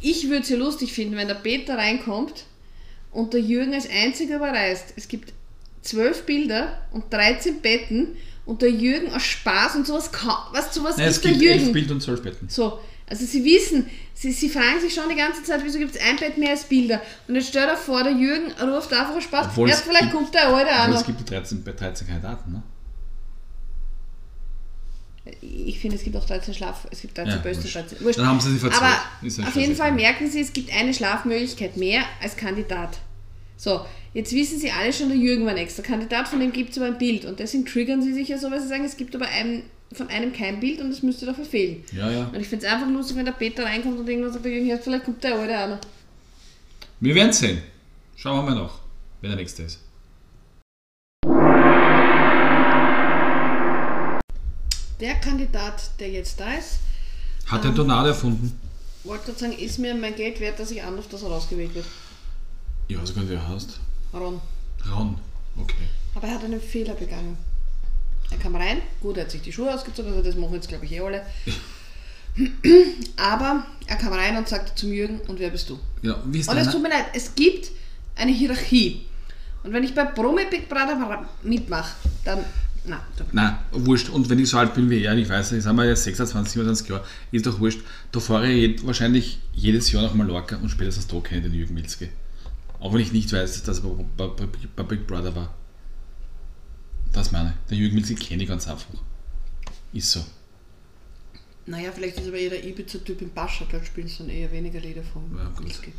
Ich würde es ja lustig finden, wenn der Peter reinkommt und der Jürgen als einziger überreist. Es gibt zwölf Bilder und 13 Betten und der Jürgen aus Spaß und sowas, ka- was sowas Nein, es ist der gibt elf Jürgen. Bild und zwölf Betten. So, also sie wissen, sie, sie fragen sich schon die ganze Zeit, wieso gibt es ein Bett mehr als Bilder? Und jetzt stell dir vor, der Jürgen ruft einfach aus Spaß. Obwohl es vielleicht gibt- kommt der Alte noch. es gibt die 13, bei 13 Kandidaten, ne? Ich finde, es gibt auch 13 Schlaf, es gibt 13 Ja, Böse, wurscht. 13. Wurscht. Dann haben sie sie verzählt. Aber auf jeden Fall merken sie, es gibt eine Schlafmöglichkeit mehr als Kandidat. So, jetzt wissen sie alle schon, der Jürgen war ein extra Kandidat, von dem gibt es aber ein Bild. Und deswegen triggern sie sich ja so, weil sie sagen, es gibt aber einen, von einem kein Bild und es müsste doch verfehlen. Ja, ja. Und ich finde es einfach lustig, wenn der Peter reinkommt und irgendwas sagt, der Jürgen, vielleicht kommt der Alte auch noch. Wir werden sehen. Schauen wir mal nach, wer der nächste ist. Der Kandidat, der jetzt da ist, Hat er einen Tornado erfunden? wollte gerade sagen, ist mir mein Geld wert, dass ich anrufe, dass er rausgewählt wird. Ja, so kann wer heißt. Ron. Ron. Okay. Aber er hat einen Fehler begangen. Er kam rein, gut, er hat sich die Schuhe ausgezogen, also das machen jetzt glaube ich eh alle. Aber er kam rein und sagte zum Jürgen, und wer bist du? Ja, wie ist Und es tut mir leid, es gibt eine Hierarchie. Und wenn ich bei Promi Big Brother mitmache, dann. Na, da- Nein, wurscht. Und wenn ich so alt bin wie er, ich weiß nicht, sind wir ja 26, 27 Jahre, ist doch wurscht. Da fahre ich wahrscheinlich jedes Jahr nach Mallorca und spätestens da kenne ich den Jürgen Milzke. Auch wenn ich nicht weiß, dass er bei, Big Brother war. Das meine ich. Den Jürgen Milzke kenne ich ganz einfach. Ist so. naja, vielleicht ist aber jeder Ibiza-Typ im Pascha, dort spielen sie dann eher weniger Lieder von Ja. Whisky.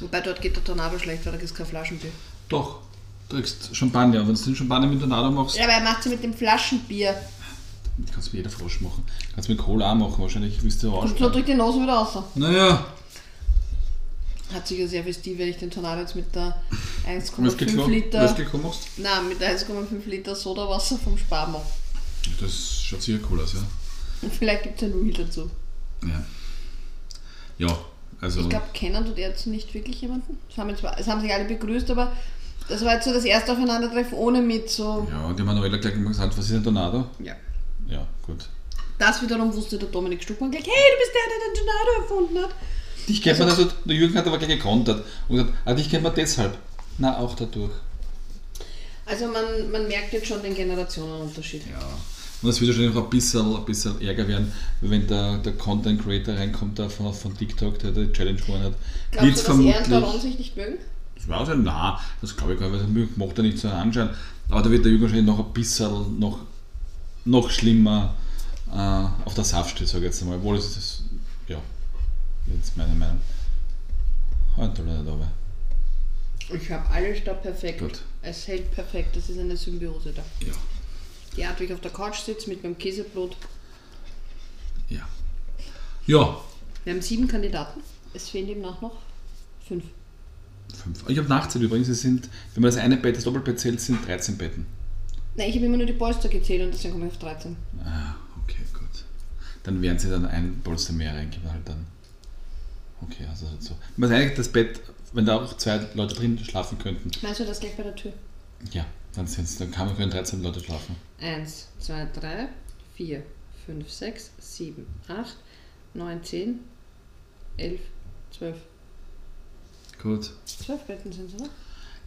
Wobei dort geht der Tornado schlecht, weil da gibt es kein Flaschenbier. Doch. Du kriegst Champagner. Wenn du den Champagner mit Tornado machst, Ja, aber er macht sie mit dem Flaschenbier. die kannst du mit jeder Flasche machen. Kannst du mit Cola auch machen. Wahrscheinlich willst du nur durch die Nase wieder raus. Naja, Hat sicher sehr festiv, wenn ich den Tornado jetzt mit der Whisky 1,5 Liter. Machst? Nein, mit der 1,5 Liter Sodawasser vom Spar mache. Das schaut sicher cool aus, ja. Und vielleicht gibt es ein Reel dazu. Ja. Ja, also. Ich glaube, kennen tut er jetzt nicht wirklich jemanden. Es haben, es haben sich alle begrüßt, aber das war jetzt so das erste Aufeinandertreffen ohne mit so. Ja, und die Manuela gleich immer gesagt, was ist ein Tornado? Ja. Ja, gut. Das wiederum wusste der Dominik Stuckmann gleich, hey, du bist der, der den Tornado erfunden hat. Dich kennt man also, der Jürgen hat aber gleich gekontert und gesagt, ah, dich kennt man deshalb. Na, auch dadurch. Also man, man merkt jetzt schon den Generationenunterschied. Ja. Und es wird wahrscheinlich auch ein bisschen, ein bisschen Ärger werden, wenn der, der Content Creator reinkommt da von, von TikTok, der die Challenge gewonnen hat. Glaubst du, Wird's dass er und sich nicht mögen? Das war also, nein, das glaube ich gar nicht, weil das macht er nicht so anschauen. Aber da wird der Jürgen wahrscheinlich noch ein bisschen noch, noch schlimmer äh, auf der Saft stehen, sage ich jetzt einmal. Obwohl es jetzt meine Meinung. Halt da nicht aber. Ich habe alles da perfekt. Gut. Es hält perfekt, das ist eine Symbiose da. Ja, Die Art, wie ich auf der Couch sitze mit meinem Käsebrot. ja. Ja, Wir haben sieben Kandidaten. Es fehlen demnach noch fünf. fünf. Ich habe Nachzeit übrigens, es sind, wenn man das eine Bett, das Doppelbett zählt, sind 13 Betten. Nein, ich habe immer nur die Polster gezählt und deswegen komme ich auf 13. Ah, okay, gut. Dann werden sie dann ein Polster mehr reingeben halt dann. Okay, also so. Man sagt eigentlich das Bett, wenn da auch zwei Leute drin schlafen könnten, Meinst du das gleich bei der Tür? ja, dann, sind's, dann kann man können 13 Leute schlafen. Eins, zwei, drei, vier, fünf, sechs, sieben, acht, neun, zehn, elf, zwölf. Gut. Zwölf Betten sind es, oder?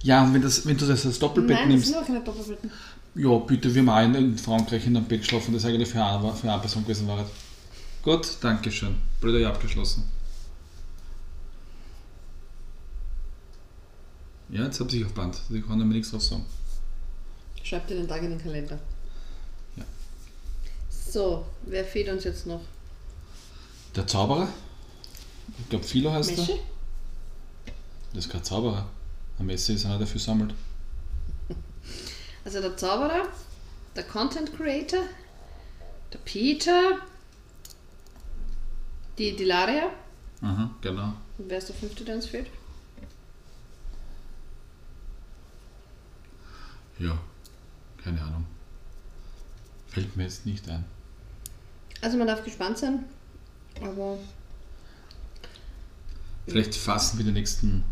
Ja, und wenn, das, wenn du das als Doppelbett Nein, das nimmst, sind aber keine Doppelbetten. ja, bitte, wir auch in, Frankreich in einem Bett geschlafen, das eigentlich für eine, für eine Person gewesen war. Gut, danke schön. Blöder abgeschlossen. Ja, jetzt habe ich auf Band. Ich kann nämlich nichts drauf sagen. Schreib dir den Tag in den Kalender. Ja. So, wer fehlt uns jetzt noch? Der Zauberer? Ich glaube, Philo heißt Messi? er. Das ist kein Zauberer. Ein Messi ist einer, der viel sammelt. Also der Zauberer, der Content Creator, der Peter, die Dilaria. Aha, genau. Und wer ist der fünfte, der uns fehlt? Ja, keine Ahnung. Fällt mir jetzt nicht ein. Also man darf gespannt sein, aber Vielleicht fassen wir die nächsten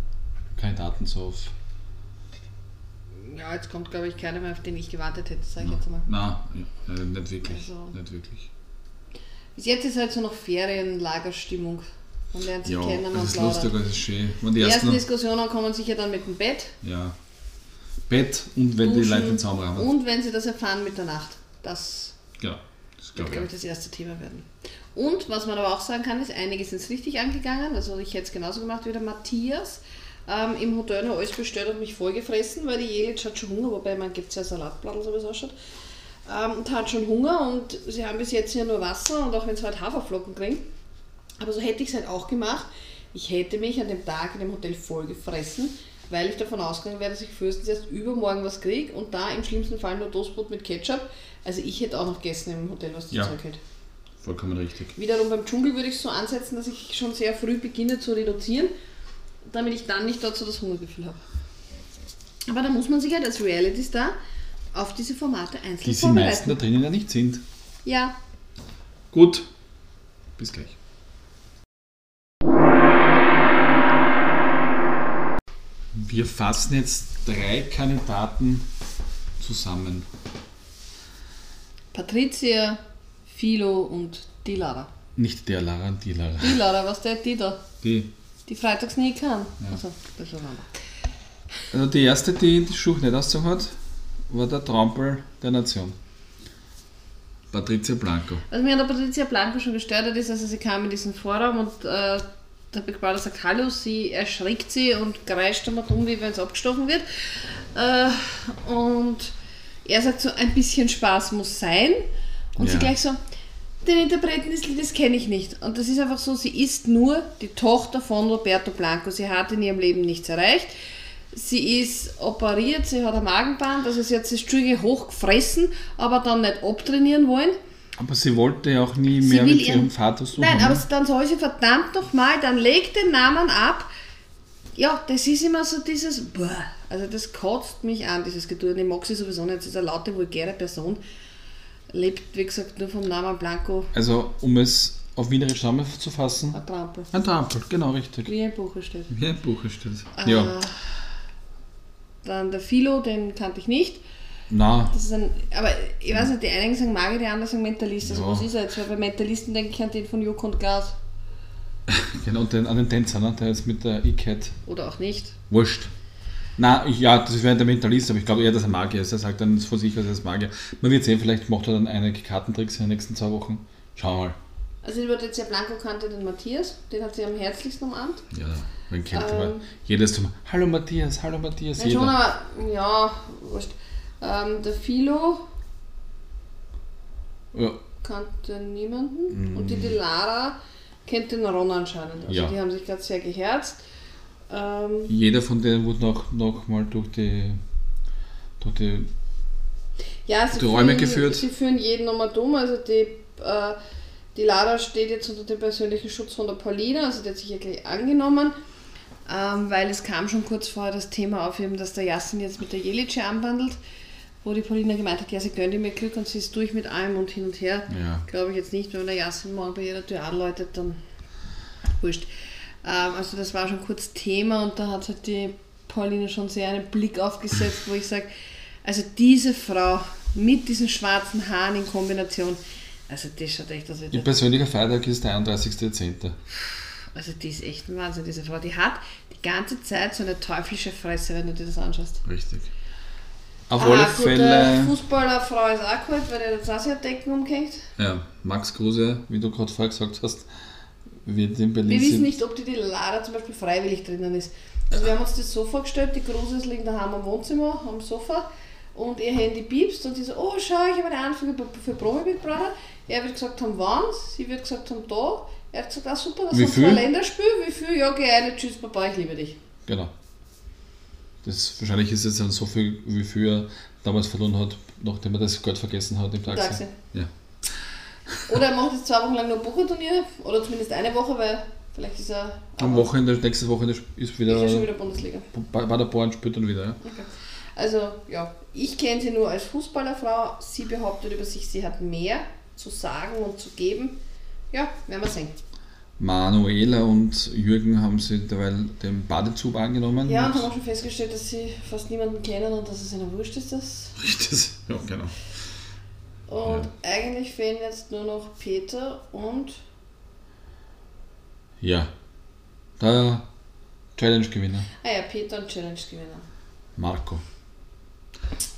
Kandidaten so auf. ja, jetzt kommt glaube ich keiner mehr, auf den ich gewartet hätte, sage ich jetzt mal. Nein, ja, äh, nicht wirklich. Also- Nicht wirklich. Bis jetzt ist halt so noch Ferienlagerstimmung. Man lernt sich Ja, kennen und ist lustig, plaudert. es ist schön. Die Die ersten, ersten Diskussionen kommen sicher dann mit dem Bett. ja. Bett und wenn die Duschen Leute den Zauberer haben. Und wenn sie das erfahren mit der Nacht. Das Genau, das wird, glaube ich, ich. das erste Thema werden. Und was man aber auch sagen kann, ist, einige sind es richtig angegangen. Also ich hätte es genauso gemacht wie der Matthias. Ähm, Im Hotel noch alles bestellt und mich vollgefressen, weil die Jelitsch hat schon Hunger, wobei man gibt es ja Salatblatt, so wie es ausschaut. Ähm, und hat schon Hunger und sie haben bis jetzt ja nur Wasser und auch wenn sie halt Haferflocken kriegen. Aber so hätte ich es halt auch gemacht. Ich hätte mich an dem Tag in dem Hotel vollgefressen, weil ich davon ausgegangen wäre, dass ich frühestens erst übermorgen was kriege und da im schlimmsten Fall nur Toastbrot mit Ketchup. Also ich hätte auch noch gegessen im Hotel, was das Ja. Zeug hält. Vollkommen richtig. Wiederum beim Dschungel würde ich es so ansetzen, dass ich schon sehr früh beginne zu reduzieren, damit ich dann nicht dort so das Hungergefühl habe. Aber da muss man sich halt als Reality-Star auf diese Formate einzeln Die die meisten da drinnen ja nicht sind. Ja, Gut, Bis gleich. Wir fassen jetzt drei Kandidaten zusammen. Patricia, Philo und die Lara. Nicht der Lara, die Lara. Die Lara, was der die da? Die. Die freitags nie kann. Also, das anderer. Also die erste, die die Schuch nicht ausgezogen hat, war der Trampel der Nation. Patricia Blanco. Was mir an der Patricia Blanco schon gestört hat, ist, also sie kam in diesen Vorraum und äh, der Big Brother sagt Hallo, sie erschrickt sie und kreischt einmal dumm, wie wenn es abgestochen wird. Äh, und er sagt so, ein bisschen Spaß muss sein. Und sie Ja. gleich so, den Interpreten des Liedes kenne ich nicht. Und das ist einfach so, sie ist nur die Tochter von Roberto Blanco. Sie hat in ihrem Leben nichts erreicht. Sie ist operiert, sie hat ein Magenband, also sie hat das Stüge hochgefressen, aber dann nicht abtrainieren wollen. Aber sie wollte ja auch nie mehr mit ihrem Vater suchen. Nein, ne? aber dann soll sie verdammt nochmal, dann leg den Namen ab. Ja, das ist immer so dieses, boah, also das kotzt mich an, dieses Geduld. Ich mag sie sowieso nicht, sie ist eine laute, vulgäre Person. Lebt, wie gesagt, nur vom Namen Blanco, Also, um es auf Wienerisch zusammenzufassen. ein Trampel. Ein Trampel, genau richtig. Wie ein Buch steht. Wie ein Buch steht. Ja, Dann der Philo, den kannte ich nicht. Na, Das ist ein, aber ich weiß nicht, die einen sagen Magier, die anderen sagen Mentalist. Also Ja. was ist er jetzt? Weil bei Mentalisten denke ich an den von Joko und Glas. genau, und den, an den Tänzer, ne? der jetzt mit der E-Cat. Oder auch nicht. Wurscht. Na, ich, ja, das wäre der Mentalist, aber ich glaube eher, dass er Magier ist. Er sagt dann von sich aus, er ist Magier. Man wird sehen, vielleicht macht er dann einige Kartentricks in den nächsten zwei Wochen. Schauen wir mal. Also die Patricia Blanco kannte den Matthias, den hat sie am herzlichsten umarmt. Ja, man kennt Ähm. aber jedes zum Hallo Matthias, hallo Matthias, Ja, schon, jeder. aber ja, wurscht. Ähm, der Philo Ja, kannte niemanden und die, die Lara kennt den Ron anscheinend. Also Ja. die haben sich gerade sehr geherzt. Ähm, jeder von denen wurde noch, noch mal durch die, durch die ja, sie Die Räume führen, geführt. Sie führen jeden nochmal dumm. Also die, äh, die Lara steht jetzt unter dem persönlichen Schutz von der Paulina, also die hat sich gleich angenommen. Ähm, weil es kam schon kurz vorher das Thema auf, eben, dass der Jassin jetzt mit der Jelice anwandelt, wo die Paulina gemeint hat, ja, sie gönnt ihm ihr Glück und sie ist durch mit allem und hin und her. Ja. Glaube ich jetzt nicht, wenn der Jassin morgen bei jeder Tür anläutet, dann wurscht. Ähm, also das war schon kurz Thema und da hat halt die Pauline schon sehr einen Blick aufgesetzt, wo ich sage, also diese Frau mit diesen schwarzen Haaren in Kombination, also das schaut echt aus wie Ihr persönlicher Feiertag ist der 31.10. Also die ist echt ein Wahnsinn, diese Frau. Die hat die ganze Zeit so eine teuflische Fresse, wenn du dir das anschaust. Richtig. Auf Ah, alle gut, Fälle, äh, Fußballerfrau ist auch gut, weil der jetzt auch sehr Decken umgehängt. ja, Max Kruse, wie du gerade vorher gesagt hast, wird in Berlin Wir wissen nicht, ob die, die Lara zum Beispiel freiwillig drinnen ist. Also wir haben uns das so vorgestellt, die Kruse liegen daheim am Wohnzimmer, am Sofa und ihr Handy piepst und sie so, oh schau, ich habe eine Anfrage für Big Brother. Er wird gesagt haben, wann, sie wird gesagt haben, da. Er hat gesagt, ah super, das ist ein? Länderspiel, wie viel? Ja, geh eine, tschüss, Papa, ich liebe dich. Genau. Das, wahrscheinlich ist es dann so viel, wie viel er damals verloren hat, nachdem er das Geld vergessen hat im Taxi. Taxi. Ja. Oder er macht jetzt zwei Wochen lang nur Bucherturniere, oder zumindest eine Woche, weil vielleicht ist er Am Wochenende, nächste Wochenende ist wieder, ist schon wieder Bundesliga. bei, bei der Born spielt dann wieder. Ja. Okay. Also, ja, ich kenne sie nur als Fußballerfrau. Sie behauptet über sich, sie hat mehr zu sagen und zu geben. Ja, werden wir sehen. Manuela und Jürgen haben sie derweil den Badezug angenommen. Ja, und haben auch schon festgestellt, dass sie fast niemanden kennen und dass es ihnen wurscht ist. Das. Richtig. Ja, genau. Und eigentlich fehlen jetzt nur noch Peter und Ja. Der Challenge-Gewinner, Ah ja, Peter und Challenge-Gewinner. Marco.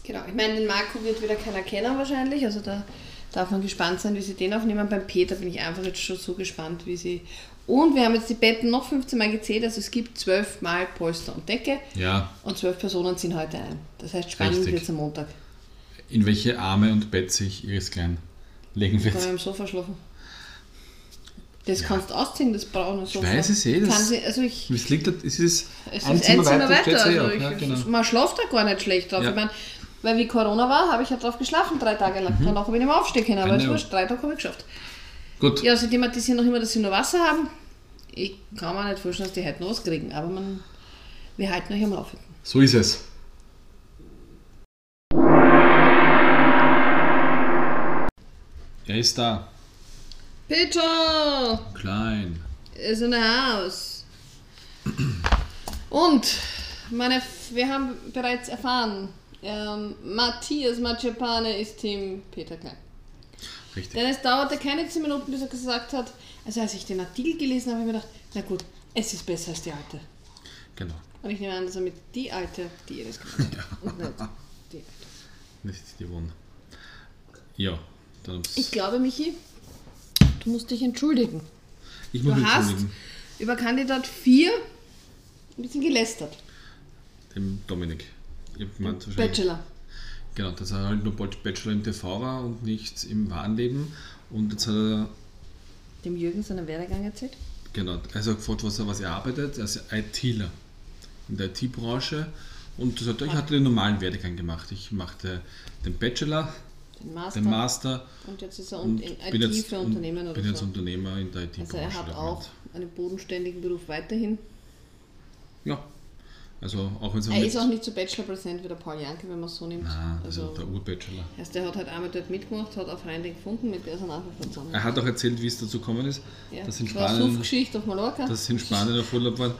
Genau, ich meine, den Marco wird wieder keiner kennen wahrscheinlich, also da darf man gespannt sein, wie sie den aufnehmen. Beim Peter bin ich einfach jetzt schon so gespannt, wie sie. Und wir haben jetzt die Betten noch 15 Mal gezählt, also es gibt 12 Mal Polster und Decke Ja, und 12 Personen ziehen heute ein. Das heißt, spannend wird es am Montag. in welche Arme und Bett sich Iris Klein legen Kann wird. ich am Sofa schlafen. Das kannst du ausziehen, das braune Sofa. weiß es eh, das- Kann sie, also ich, Es liegt, da- es ist es ein ist Zimmer weiter, weiter. Also ich, Ja, genau. Man schläft da gar nicht schlecht drauf. Ja. Ich mein, weil wie Corona war, habe ich ja drauf geschlafen drei Tage lang. Danach habe ich nicht mehr aufstehen können, aber es wurscht, drei Tage habe ich geschafft. Gut, Ja, sie thematisieren noch immer, dass sie nur Wasser haben. Ich kann mir nicht vorstellen, dass die heute noch was kriegen, aber man, wir halten euch am Laufenden. so ist es. Er ist da. Peter Klein. ist in der Haus. Und meine, wir haben bereits erfahren, ähm, Matthias Macepane ist Team Peter Klein. Richtig. Denn es dauerte keine 10 Minuten, bis er gesagt hat, also als ich den Artikel gelesen habe, habe ich mir gedacht, na gut, es ist besser als die alte. Genau. Und ich nehme an, dass er mit die alte, die Iris gemeint hat. Und nicht die alte. Nicht die Wohn. Ja, dann Ich glaube, Michi, du musst dich entschuldigen. ich Du muss mich hast entschuldigen. über Kandidat 4 ein bisschen gelästert. Dem Dominik. Bachelor. Genau, dass er halt nur Bachelor im TV war und nicht im wahren Leben. Und jetzt hat er, Dem Jürgen seinen Werdegang erzählt. genau, also er hat gefragt, was er, was er arbeitet. Er ist ITler in der IT-Branche. Und das hat, ich hatte den normalen Werdegang gemacht. Ich machte den Bachelor, Den Master. den Master Und jetzt ist er und in bin IT jetzt, für Unternehmen oder bin jetzt so. Unternehmer in der Also IT-Branche. er hat auch einen bodenständigen Beruf weiterhin. Ja, also auch wenn Er ist auch nicht so Bachelor-präsent wie der Paul Janke, wenn man es so nimmt. Nein, also also, der Urbachelor. erst der hat halt einmal dort mitgemacht, hat eine Freundin gefunden, mit der ist er nachher zusammen. Er hat auch erzählt, wie es dazu gekommen ist, Ja, in das war eine Spanien Suffgeschichte auf Mallorca. dass sie in Spanien auf Urlaub waren.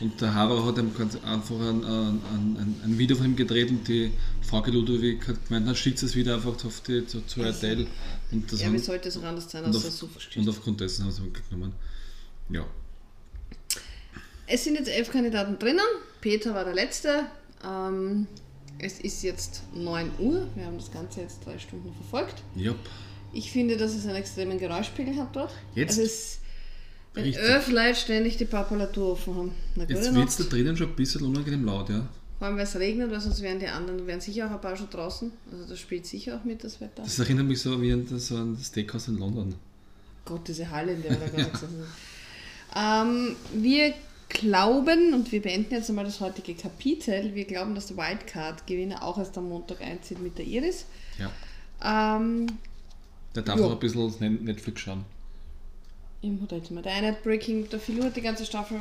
Und der Haber hat ihm ganz einfach ein, ein, ein, ein Video von ihm gedreht und die Frauke Ludwig hat gemeint, dann schickt es wieder einfach auf die, zu, zu RTL. Und, das ja, haben, wie sollte es auch anders sein als auf, Suffgeschichte? und aufgrund dessen haben sie ihn genommen. Ja, Es sind jetzt elf Kandidaten drinnen. Peter war der letzte. Ähm, es ist jetzt 9 Uhr. Wir haben das Ganze jetzt drei Stunden verfolgt. Jupp. Ich finde, dass es einen extremen Geräuschpegel hat dort. Jetzt? Also es, wenn Richtig. elf Leute ständig die Papalatur offen haben. Na Jetzt wird es da drinnen schon ein bisschen unangenehm laut, ja. Vor allem, weil es regnet, weil sonst wären die anderen, wären sicher auch ein paar schon draußen. Also das spielt sicher auch mit, das Wetter. Das erinnert mich so wie an das, so an das Steakhouse in London. Gott, diese Halle, in der wir da gerade gesessen sind. Ähm, wir glauben, und wir beenden jetzt einmal das heutige Kapitel, wir glauben, dass der Wildcard-Gewinner auch erst am Montag einzieht mit der Iris. Ja. Ähm, Der darf Ja. noch ein bisschen Netflix schauen. Im Hotelzimmer. Der eine hat Breaking, der Philo hat die ganze Staffel.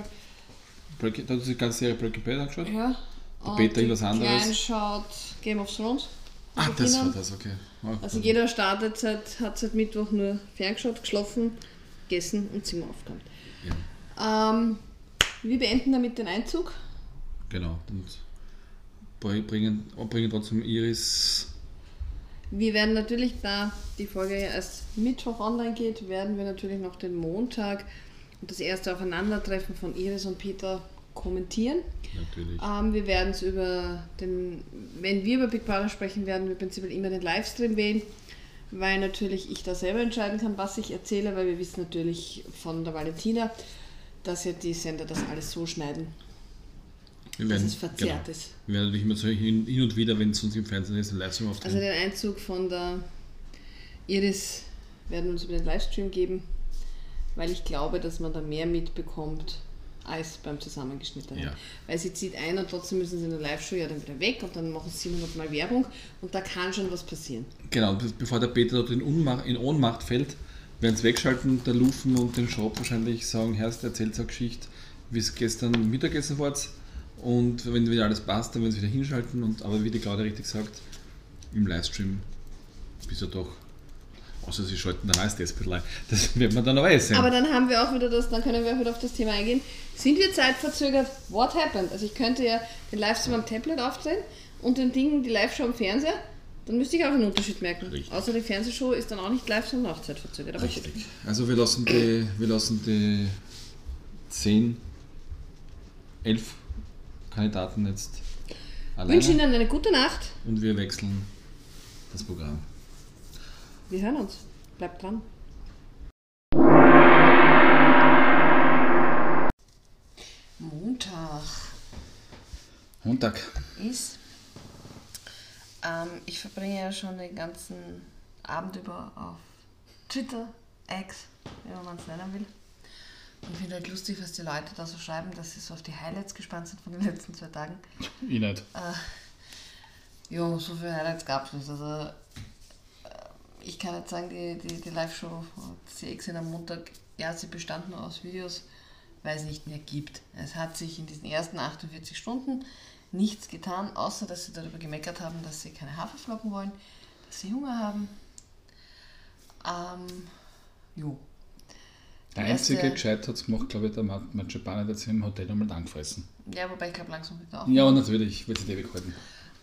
Breaking, da hat die ganze Serie Breaking Bad angeschaut? Ja. Der Und Peter die was anderes. Klein schaut Game of Thrones. Ah, das Kindern. war das, okay. Oh, Also jeder startet seit, hat seit Mittwoch nur ferngeschaut, geschlafen, gegessen und Zimmer aufgeräumt. ja. Ähm, wir beenden damit den Einzug. Genau. Und bring- bringen, bringen trotzdem Iris. Wir werden natürlich, da die Folge ja erst Mittwoch online geht, werden wir natürlich noch den Montag und das erste Aufeinandertreffen von Iris und Peter kommentieren. Natürlich. Ähm, wir werden es über den, wenn wir über Big Brother sprechen, werden wir prinzipiell immer den Livestream wählen, weil natürlich ich da selber entscheiden kann, was ich erzähle, weil wir wissen natürlich von der Valentina, dass ja die Sender das alles so schneiden, Wir dass werden, es verzerrt genau. ist. Wir werden natürlich immer so hin, und wieder, wenn es uns im Fernsehen ist, ein Livestream auftreten. Also den Einzug von der Iris werden wir uns über den Livestream geben, weil ich glaube, dass man da mehr mitbekommt als beim Zusammengeschnittenen. Ja. Weil sie zieht ein und trotzdem müssen sie in der Live-Show ja dann wieder weg und dann machen sie 700 Mal Werbung und da kann schon was passieren. Genau, be- bevor der Peter dort in, Unmacht, in Ohnmacht fällt, werden sie wegschalten, der Lufen und den Schropp wahrscheinlich sagen, Herrst, erzählt so eine Geschichte, wie es gestern Mittagessen war. Und wenn wieder alles passt, dann werden sie wieder hinschalten. Und, aber wie die Claudia richtig sagt, im Livestream bist du doch, außer sie schalten dann alles das bisschen ein. Das wird man dann aber eh sehen. Aber dann haben wir auch wieder das, dann können wir auch wieder auf das Thema eingehen. Sind wir zeitverzögert? What happened? Also ich könnte ja den Livestream am Tablet aufdrehen und den Ding, die Live-Show am Fernseher, dann müsste ich auch einen Unterschied merken. Richtig. Außer die Fernsehshow ist dann auch nicht live, sondern auch zeitverzögert. Aber Richtig. gut. Also wir lassen die, wir lassen die 10, 11 Kandidaten jetzt Ich alleine wünsche Ihnen eine gute Nacht. und wir wechseln das Programm. Wir hören uns. Bleibt dran. Montag Montag. ist. Ähm, ich verbringe ja schon den ganzen Abend über auf Twitter, X, wie man es nennen will. Und finde halt lustig, was die Leute da so schreiben, dass sie so auf die Highlights gespannt sind von den letzten zwei Tagen. Ich nicht. Ja, so viele Highlights gab es nicht. Also, äh, ich kann jetzt sagen, die, die, die Live-Show CX am Montag, ja, sie bestand nur aus Videos, weil es nicht mehr gibt. Es hat sich in diesen ersten 48 Stunden nichts getan, außer dass sie darüber gemeckert haben, dass sie keine Haferflocken wollen, dass sie Hunger haben. Ähm, jo. Der Die erste- einzige gescheit hat es gemacht, glaube ich, der Matschepane, der hat sich im Hotel einmal angefressen. Ja, wobei ich glaube langsam wird auch. Ja, natürlich, wird sich ewig halten.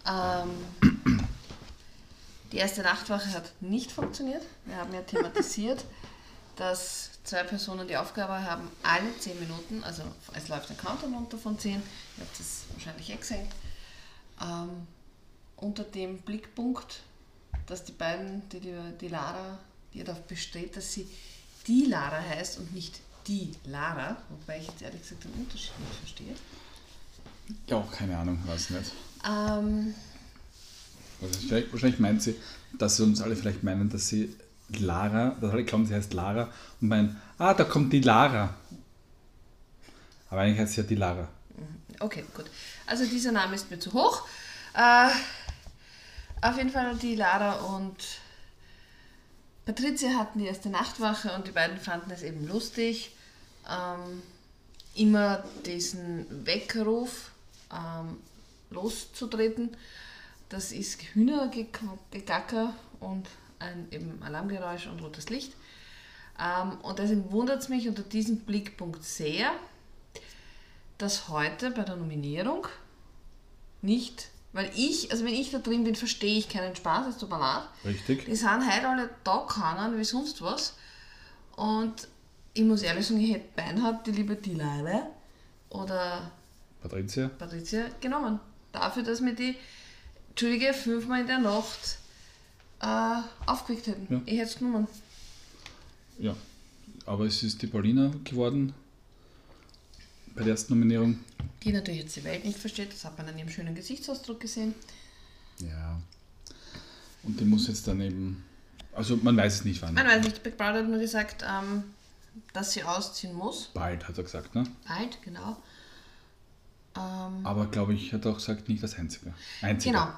Ähm, die erste Nachtwache hat nicht funktioniert. Wir haben ja thematisiert, dass zwei Personen die Aufgabe haben, alle 10 Minuten, also es läuft ein Countdown runter von 10, ihr habt es wahrscheinlich eh gesehen, ähm, unter dem Blickpunkt, dass die beiden, die, die, die Lara, die darauf besteht, dass sie die Lara heißt und nicht die Lara, wobei ich jetzt ehrlich gesagt den Unterschied nicht verstehe. Ja, keine Ahnung, weiß nicht. Ähm, Also wahrscheinlich meint sie, dass sie uns alle vielleicht meinen, dass sie Lara, dass alle glauben, sie heißt Lara und meinen, ah, da kommt die Lara. Aber eigentlich heißt sie ja die Lara. Okay, gut. Also dieser Name ist mir zu hoch. Äh, auf jeden Fall die Lara und Patricia hatten die erste Nachtwache und die beiden fanden es eben lustig, ähm, immer diesen Weckruf ähm, loszutreten. Das ist Hühnergegacker und ein eben Alarmgeräusch und rotes Licht. Ähm, und deswegen wundert es mich unter diesem Blickpunkt sehr, dass heute bei der Nominierung nicht, weil ich, also wenn ich da drin bin, verstehe ich keinen Spaß, es tut mir leid. Richtig? Die sind heute alle da kann wie sonst was. Und ich muss ehrlich sagen, ich hätte Beinhardt die liebe Dilale oder Patricia? Patricia genommen. Dafür, dass mir die, Entschuldige, fünfmal in der Nacht äh, aufgeweckt hätten. Ja. Ich hätte es genommen. Ja. Aber es ist die Paulina geworden bei der ersten Nominierung. Die natürlich jetzt die Welt nicht versteht, das hat man an ihrem schönen Gesichtsausdruck gesehen. Ja. Und die muss jetzt dann eben. Also man weiß es nicht wann. Man weiß nicht, Big Brother hat nur gesagt, ähm, dass sie ausziehen muss. Bald, hat er gesagt, ne? Bald, genau. Ähm, Aber glaube ich, hat er auch gesagt, nicht das Einzige. Einzige. genau,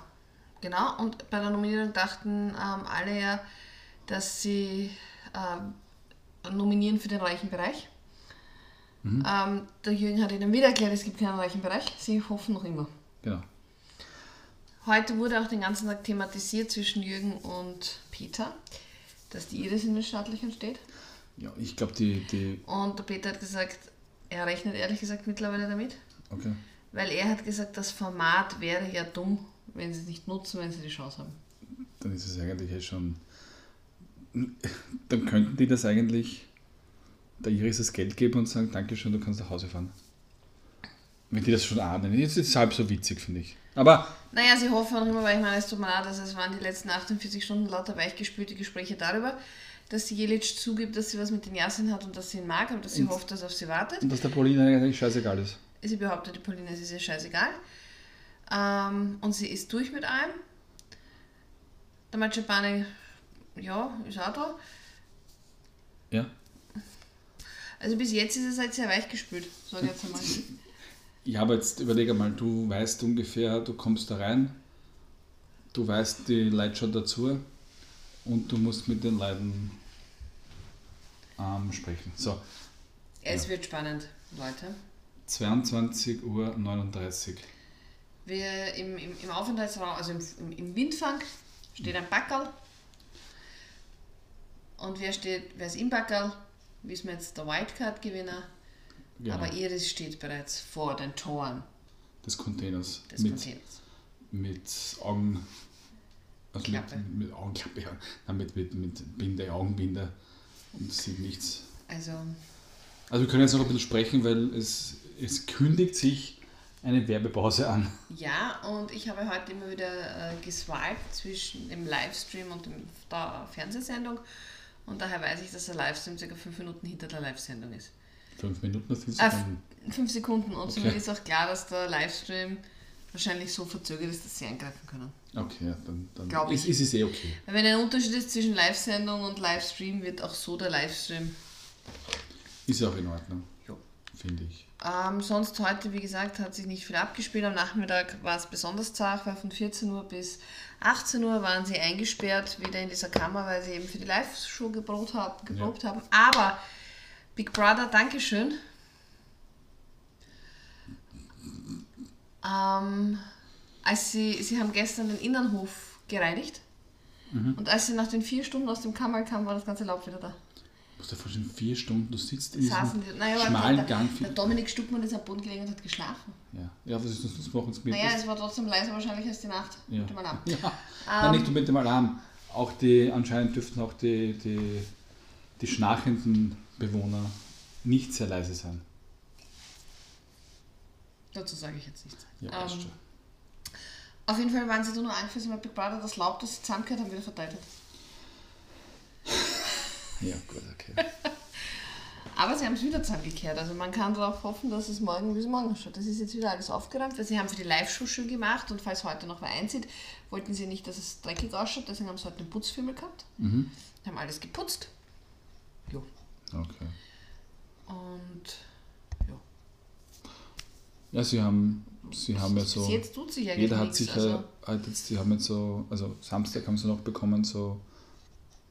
genau. Und bei der Nominierung dachten ähm, alle ja, dass sie ähm, nominieren für den reichen Bereich. Ähm, der Jürgen hat ihnen wieder erklärt, es gibt keinen reichen Bereich. Sie hoffen noch immer. Genau. Heute wurde auch den ganzen Tag thematisiert zwischen Jürgen und Peter, dass die Iris in den Staatlichen steht. Ja, ich glaube, die, die. Und der Peter hat gesagt, er rechnet ehrlich gesagt mittlerweile damit, Okay. weil er hat gesagt, das Format wäre ja dumm, wenn sie es nicht nutzen, wenn sie die Chance haben. Dann ist es eigentlich eh schon. Dann könnten die das eigentlich der Iris das Geld geben und sagen, Dankeschön, du kannst nach Hause fahren. Wenn die das schon ahnen. Jetzt ist es halb so witzig, finde ich. Aber Naja, sie hoffen auch immer, weil ich meine, es tut mir leid, dass es waren die letzten 48 Stunden lauter weichgespülte Gespräche darüber, dass die Jelic zugibt, dass sie was mit den Jasin hat und dass sie ihn mag, aber dass sie Und- hofft, dass er auf sie wartet. dass der Paulina eigentlich scheißegal ist. Sie behauptet, die Pauline ist ihr scheißegal. Ähm, und sie ist durch mit allem. Der Machepane, ja, ist auch da. Ja? Also bis jetzt ist es halt sehr weich gespült, sage ich jetzt einmal. Ja, aber jetzt überlege mal, du weißt ungefähr, du kommst da rein, du weißt die Leute schon dazu und du musst mit den Leuten ähm, sprechen. So, Es wird spannend, Leute. 22.39 Uhr. Wir im, im, im Aufenthaltsraum, also im, im, Windfang, steht ein Backerl. Und wer steht, wer ist im Backerl? Wissen wir jetzt der Wildcard-Gewinner. Genau, Aber Iris steht bereits vor den Toren des Containers. des mit, Containers. mit Augen. Also Klappe. mit, mit Augenklappe, ja. Nein, mit, mit, mit Binde, Augenbinde und sieht nichts. Also, Also wir können jetzt noch ein bisschen sprechen, weil es, es kündigt sich eine Werbepause an. ja, und ich habe heute immer wieder äh, geswiped zwischen dem Livestream und dem, der Fernsehsendung. Und daher weiß ich, dass der Livestream ca. 5 Minuten hinter der Live-Sendung ist. Fünf Minuten, ist Ah, dann 5 Sekunden. Und Okay. somit ist auch klar, dass der Livestream wahrscheinlich so verzögert ist, dass sie eingreifen können. Okay, dann, dann Glaub ist, ich. ist es eh okay. Weil wenn ein Unterschied ist zwischen Live-Sendung und Livestream, wird auch so der Livestream. Ist ja auch in Ordnung, Jo. finde ich. Ähm, sonst heute, wie gesagt, hat sich nicht viel abgespielt. Am Nachmittag war es besonders zart, weil von 14 Uhr bis 18 Uhr waren sie eingesperrt, wieder in dieser Kammer, weil sie eben für die Live-Show geprobt, hab, geprobt haben. Aber Big Brother, Dankeschön. Ähm, als sie, sie haben gestern den Innenhof gereinigt und als sie nach den vier Stunden aus dem Kammer kamen, war das ganze Laub wieder da. Musst dir vorstellen, vier Stunden, du sitzt in diesem die, naja, schmalen der, Gang. der Dominik Stuckmann ist am Boden gelegen und hat geschlafen. Ja. ja, was ist das, das machen mit Naja, es war trotzdem leiser wahrscheinlich als die Nacht ja. mit dem Alarm. Ja. Ähm, Nein, nicht nur mit dem Alarm. Auch die, anscheinend dürften auch die, die, die schnarchenden Bewohner nicht sehr leise sein. Dazu sage ich jetzt nichts. Ja, Ähm, passt schon. Auf jeden Fall waren sie da nur angefasst mit Big Brother, das Laub, das sie zusammengehört haben, wieder verteilt hat. Ja, gut, okay. Aber sie haben es wieder zusammengekehrt. Also man kann darauf hoffen, dass es morgen es morgen ausschaut. Das ist jetzt wieder alles aufgeräumt, weil sie haben für die Live-Show schön gemacht und falls heute noch wer einzieht, wollten sie nicht, dass es dreckig ausschaut, deswegen haben sie heute einen Putzfimmel gehabt. Mhm. Haben alles geputzt. Jo. okay. Und ja. Ja, sie haben, sie haben ja Bis so. jetzt tut sich eigentlich Jeder hat nichts. sich also, ja halt jetzt, die haben jetzt so, also Samstag haben sie noch bekommen, so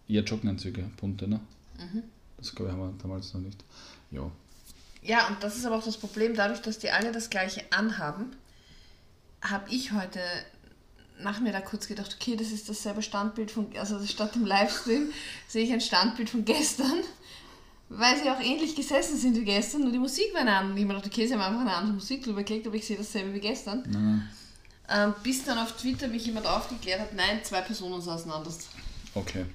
eher Joggenanzüge, bunte, ne? Mhm. Das glaube ich haben wir damals noch nicht. Ja. Ja, und das ist aber auch das Problem, dadurch, dass die alle das gleiche anhaben, habe ich heute nach mir da kurz gedacht, okay, das ist dasselbe Standbild von, also statt dem Livestream sehe ich ein Standbild von gestern, weil sie auch ähnlich gesessen sind wie gestern, nur die Musik war eine andere. Ich mir gedacht, okay, sie haben einfach eine andere Musik drüber gelegt, aber ich sehe dasselbe wie gestern. Nein, Ähm, bis dann auf Twitter mich jemand aufgeklärt hat, nein, zwei Personen saßen anders. okay.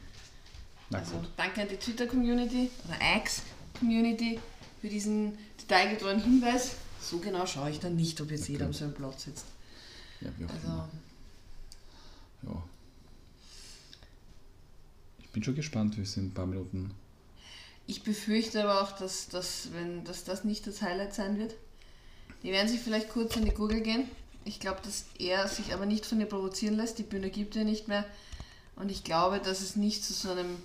Also danke an die Twitter-Community oder X-Community für diesen detailgetreuen Hinweis. So genau schaue ich dann nicht, ob jetzt jeder am selben Platz sitzt. Ja, wie auch Also, immer. Ja. Ich bin schon gespannt, wie es in ein paar Minuten. ich befürchte aber auch, dass, dass, wenn, dass das nicht das Highlight sein wird. Die werden sich vielleicht kurz an die Gurgel gehen. Ich glaube, dass er sich aber nicht von ihr provozieren lässt. Die Bühne gibt er nicht mehr. Und ich glaube, dass es nicht zu so einem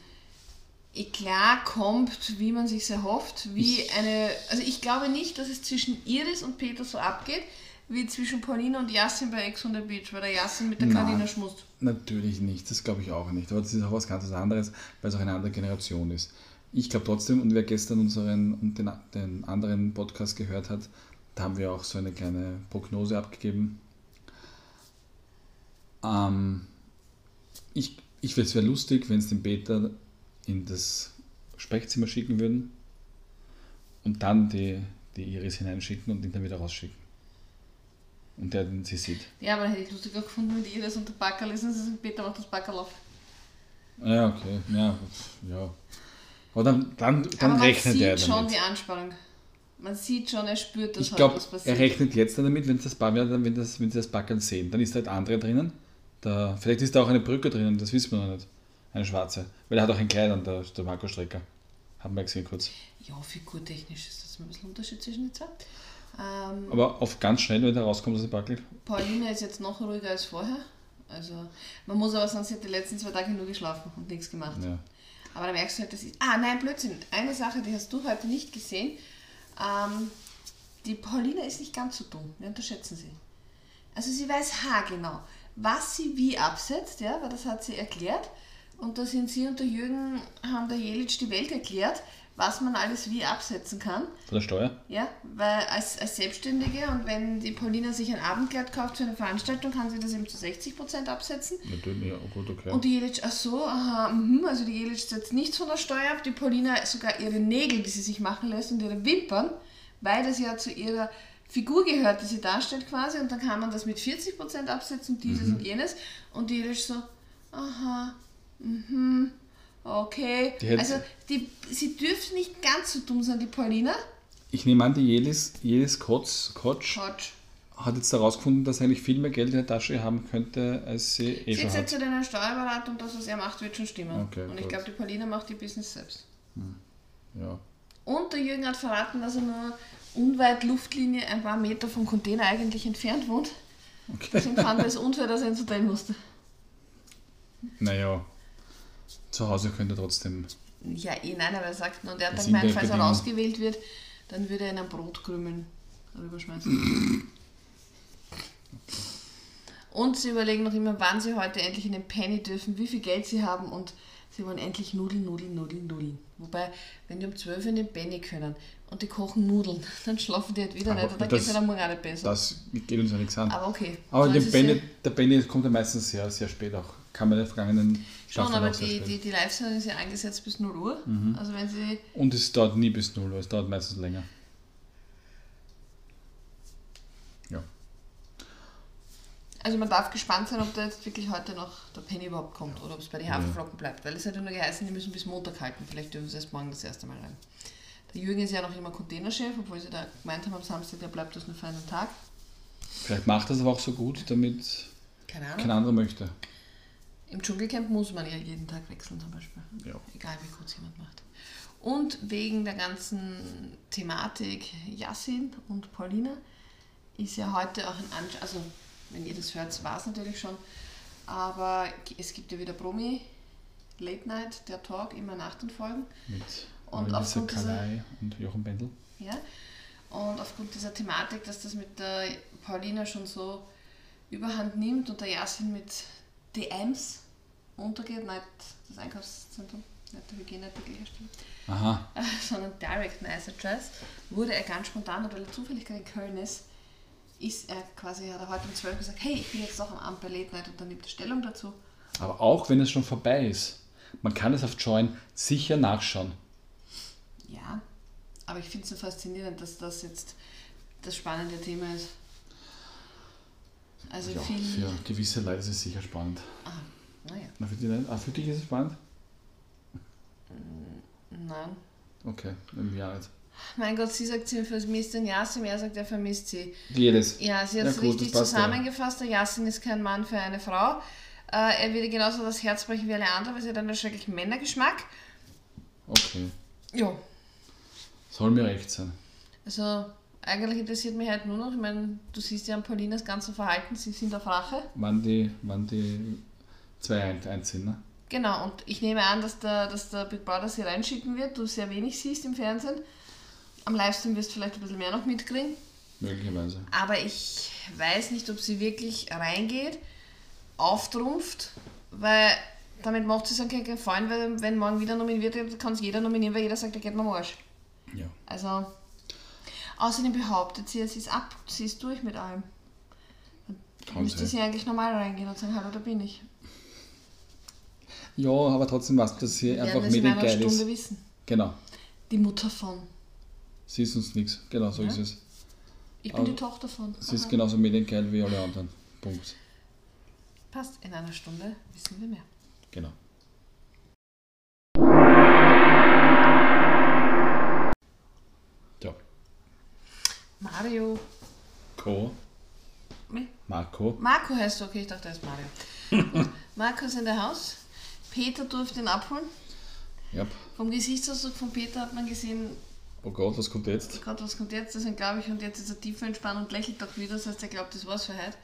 Eklat kommt, wie man sich erhofft. Wie eine, also ich glaube nicht, dass es zwischen Iris und Peter so abgeht, wie zwischen Paulina und Yassin bei Ex on the Beach, weil der Yassin mit der Nein. Karina schmust. Natürlich nicht, das glaube ich auch nicht. Aber das ist auch was ganz anderes, weil es auch eine andere Generation ist. Ich glaube trotzdem, und wer gestern unseren und den, den anderen Podcast gehört hat, da haben wir auch so eine kleine Prognose abgegeben. Ähm, ich ich es wäre lustig, wenn es den Peter in das Sprechzimmer schicken würden und dann die, die Iris hineinschicken und ihn dann wieder rausschicken. Und der den sie sieht. Ja, aber hätte ich lustiger gefunden mit Iris und der Backerl ist, und sie Peter macht das Backerl auf. Ja, okay. Ja, ja. Aber dann, dann, dann aber man rechnet sieht er schon damit. die Anspannung. Man sieht schon, er spürt, dass Ich heute glaube, was er passiert. rechnet jetzt dann damit, wenn das Bar, wenn, das, wenn sie das Backeln sehen. Dann ist da halt andere drinnen. Da, vielleicht ist da auch eine Brücke drinnen, das wissen wir noch nicht. Eine schwarze. Weil er hat auch ein Kleid an, der, der Marco Strecker. Haben wir gesehen kurz. Ja, figurtechnisch ist das ein bisschen Unterschied zwischen den zwei. Ähm, Aber auf ganz schnell, wenn er rauskommt aus dem Backel. Pauline ist jetzt noch ruhiger als vorher. Also, man muss aber sagen, sie hat die letzten zwei Tage nur geschlafen und nichts gemacht. Ja. Aber da merkst du halt, das ist. Ah, nein, Blödsinn. Eine Sache, die hast du heute nicht gesehen. Ähm, die Pauline ist nicht ganz so dumm. Wir unterschätzen sie. Also, sie weiß haargenau, was sie wie absetzt, ja, weil das hat sie erklärt. Und da sind sie und der Jürgen, haben der Jelitsch die Welt erklärt, was man alles wie absetzen kann. Von der Steuer? Ja, weil als, als Selbstständige und wenn die Paulina sich ein Abendkleid kauft für eine Veranstaltung, kann sie das eben zu 60% absetzen. Natürlich, ja, gut, okay. Und die Jelic, ach so, aha, mhm, also die Jelic setzt nichts von der Steuer ab, die Paulina sogar ihre Nägel, die sie sich machen lässt und ihre Wimpern, weil das ja zu ihrer Figur gehört, die sie darstellt quasi und dann kann man das mit 40% absetzen, dieses Mhm. und jenes und die Jelic so, aha, mhm, okay. Die also die, sie dürfte nicht ganz so dumm sein, die Paulina. Ich nehme an, die Jelis, Jelis Kotz, Kotsch Quatsch. hat jetzt herausgefunden, dass er eigentlich viel mehr Geld in der Tasche haben könnte, als sie eh Sie schon hat hat. jetzt eine Steuerberatung, das, was er macht, wird schon stimmen. Okay, und ich gut. glaube, die Paulina macht die Business selbst. Ja. Und der Jürgen hat verraten, dass er nur unweit Luftlinie ein paar Meter vom Container eigentlich entfernt wohnt. Okay. Deswegen fand er es unfair, dass er ins Hotel musste. Naja, zu Hause könnte trotzdem. Ja, eh nein, aber er sagt nur, und er hat dann gemeint, falls er Bedingungen. ausgewählt wird, dann würde er in ein Brotkrümeln rüberschmeißen. Und sie überlegen noch immer, wann sie heute endlich in den Penny dürfen, wie viel Geld sie haben und sie wollen endlich Nudeln, Nudeln, Nudeln, Nudeln. Wobei, wenn die um 12 Uhr in den Penny können und die kochen Nudeln, dann schlafen die halt wieder Aber nicht und dann geht es ihnen am Morgen auch nicht besser. Das geht uns ja nichts an. Aber okay. Aber der es Benny, der Benny kommt ja meistens sehr, sehr spät auch kann man die vergangenen Schon, aber die, die, die Live-Sendung ist ja angesetzt bis 0 Uhr. Mhm. Also wenn sie. Und es dauert nie bis 0 Uhr, es dauert meistens länger. Ja. Also man darf gespannt sein, ob da jetzt wirklich heute noch der Penny überhaupt kommt oder ob es bei den Haferflocken bleibt. Weil es hat ja nur geheißen, die müssen bis Montag halten. Vielleicht dürfen sie erst morgen das erste Mal rein. Der Jürgen ist ja noch immer Containerchef, obwohl sie da gemeint haben am Samstag, der bleibt das nur für einen Tag. Vielleicht macht das aber auch so gut, damit kein anderer möchte. Im Dschungelcamp muss man ja jeden Tag wechseln zum Beispiel. Ja. Egal wie gut es jemand macht. Und wegen der ganzen Thematik Yassin und Paulina ist ja heute auch ein Ansch also wenn ihr das hört, war es natürlich schon, aber es gibt ja wieder Promi Late Night, der Talk, immer nach den Folgen. Mit Und Melissa aufgrund dieser- und Jochen Bendel. Ja? Und aufgrund dieser Thematik, dass das mit der Paulina schon so überhand nimmt und der Yasin mit DMs untergeht, nicht das Einkaufszentrum, nicht der Hygieneartikelhersteller, Aha, sondern Direct Address, wurde er ganz spontan, und weil er zufällig gerade in Köln ist, ist er quasi, hat er heute um 12 gesagt, hey, ich bin jetzt doch am Abend bei Late Night und dann nimmt er Stellung dazu. aber auch wenn es schon vorbei ist, man kann es auf Join sicher nachschauen. Ja, aber ich finde es so faszinierend, dass das jetzt das spannende Thema ist. Also Ja, für gewisse Leute ist es sicher spannend. Ah, naja, Na, für, die nicht? Ah, für dich ist es spannend? nein. Okay, im Jahr nicht. Mein Gott, sie sagt, sie vermisst den Yasin, er sagt, er vermisst sie. Jedes. Ja, sie hat Ja, es gut, richtig ja. zusammengefasst. Der Yasin ist kein Mann für eine Frau. Äh, er würde genauso das Herz brechen wie alle anderen, weil sie hat einen schrecklichen Männergeschmack. Okay. Ja, Soll mir recht sein. also eigentlich interessiert mich halt nur noch, ich meine, du siehst ja an Paulinas ganzen Verhalten, sie sind auf Rache. Wann die, wann die zwei ein- einziehen, ne? Genau, und ich nehme an, dass der, dass der Big Brother sie reinschicken wird, du sehr wenig siehst im Fernsehen. Am Livestream wirst du vielleicht ein bisschen mehr noch mitkriegen. Möglicherweise. Aber ich weiß nicht, ob sie wirklich reingeht, auftrumpft, weil damit macht sie sich keinen Gefallen, weil wenn morgen wieder nominiert wird, kann es jeder nominieren, weil jeder sagt, er geht mir am Arsch. Ja. Also, außerdem behauptet sie, sie ist ab, sie ist durch mit allem. Dann müsste sie eigentlich normal reingehen und sagen, hallo, da bin ich. Ja, aber trotzdem weißt du, dass sie einfach in einer mediengeil Stunde ist. wissen. Genau. Die Mutter von. Sie ist uns nichts. Genau, so Ja. ist es. Ich bin Aber die Tochter von. Sie ist genauso mediengeil wie alle anderen. Punkt. Passt, in einer Stunde wissen wir mehr. Genau. Ja. Mario. Co. Marco. Marco heißt du, okay, ich dachte, er ist Mario. Marco ist in der Haus. Peter durfte ihn abholen. Ja. Vom Gesichtsausdruck von Peter hat man gesehen, Oh Gott, was kommt jetzt? Gott, was kommt jetzt? Deswegen glaube ich, und jetzt ist er tiefer entspannt und lächelt auch wieder. Das heißt, er glaubt, das war's für heute.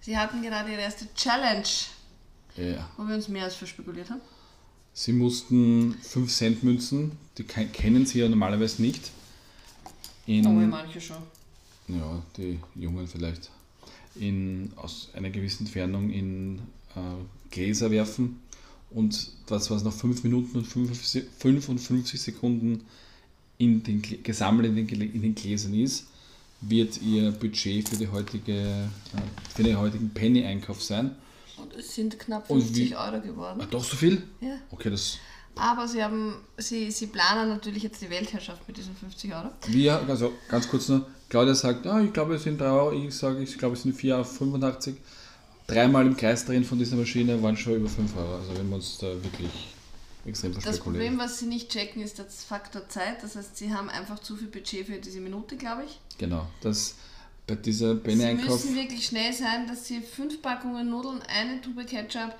Sie hatten gerade ihre erste Challenge, Ja. wo wir uns mehr als verspekuliert haben. Sie mussten 5 Cent Münzen, die ke- kennen sie ja normalerweise nicht. In, Aber manche schon. ja, die Jungen vielleicht, in, aus einer gewissen Entfernung in äh, Gläser werfen und das, was nach 5 Minuten und 55 55 Sekunden in den, gesammelt in den, in den Gläsern ist, wird ihr Budget für, die heutige, äh, für den heutigen Penny-Einkauf sein. Und es sind knapp Und 50 wie- Euro geworden. Ah, doch so viel? Ja. Okay, das Aber sie haben, sie, sie planen natürlich jetzt die Weltherrschaft mit diesen 50 Euro. Wir, also ganz kurz noch, Claudia sagt, ah, ich glaube es sind 3 Euro, ich sage, ich glaube es sind 4,85 Euro. Dreimal im Kreis drehen von dieser Maschine waren schon über 5 Euro. Also wenn wir uns da wirklich extrem Das. Problem, was sie nicht checken, ist der Faktor Zeit. Das heißt, sie haben einfach zu viel Budget für diese Minute, glaube ich. Genau, das bei dieser Sie Penny-Einkauf, müssen wirklich schnell sein, dass sie fünf Packungen Nudeln, eine Tube Ketchup,